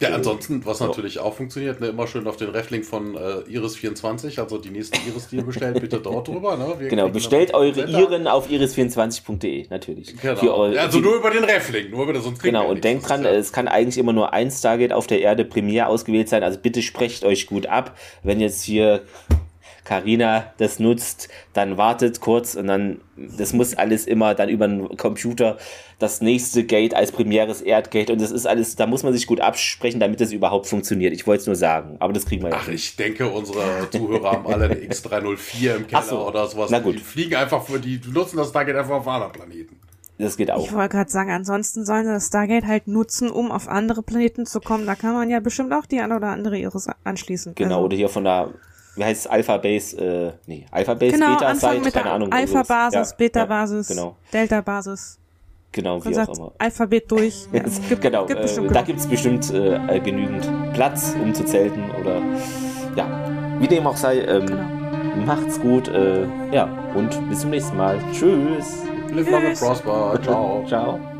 ja, ansonsten, was natürlich auch funktioniert, ne, immer schön auf den Reflink von äh, Iris24, also die nächsten Iris-Deal bestellt, bitte dort drüber. Ne? Wir genau, bestellt eure Iren auf iris24.de, natürlich. Genau. Eure, also nur über den Reflink, nur über das sonst Genau, und denkt dran, ja. es kann eigentlich immer nur ein Stargate auf der Erde primär ausgewählt sein, also bitte sprecht euch gut ab, wenn jetzt hier Karina das nutzt, dann wartet kurz und dann, das muss alles immer dann über den Computer das nächste Gate als primäres Erdgate und das ist alles, da muss man sich gut absprechen, damit das überhaupt funktioniert. Ich wollte es nur sagen, aber das kriegen wir ja. Ach, ich denke, unsere Zuhörer haben alle eine X304 im Keller so. oder sowas. Na gut. Die fliegen einfach für die, nutzen das Stargate einfach auf anderen Planeten. Das geht auch. Ich wollte gerade sagen, ansonsten sollen sie das Stargate halt nutzen, um auf andere Planeten zu kommen. Da kann man ja bestimmt auch die eine oder andere Iris anschließen. Genau, also. oder hier von der wie heißt es, Alpha Base, äh, nee, Alpha Base genau, Beta Site, mit keine Ahnung. Alpha Basis, ja, Beta Basis, ja, genau. Delta Basis. Genau, wie auch immer. Alphabet durch. Ja, gibt, genau, gibt äh, da gibt es bestimmt äh, genügend Platz, um zu zelten oder ja, wie dem auch sei. Ähm, genau. Macht's gut, äh, ja, und bis zum nächsten Mal. Tschüss. Live long and prosper. Ciao. Ciao.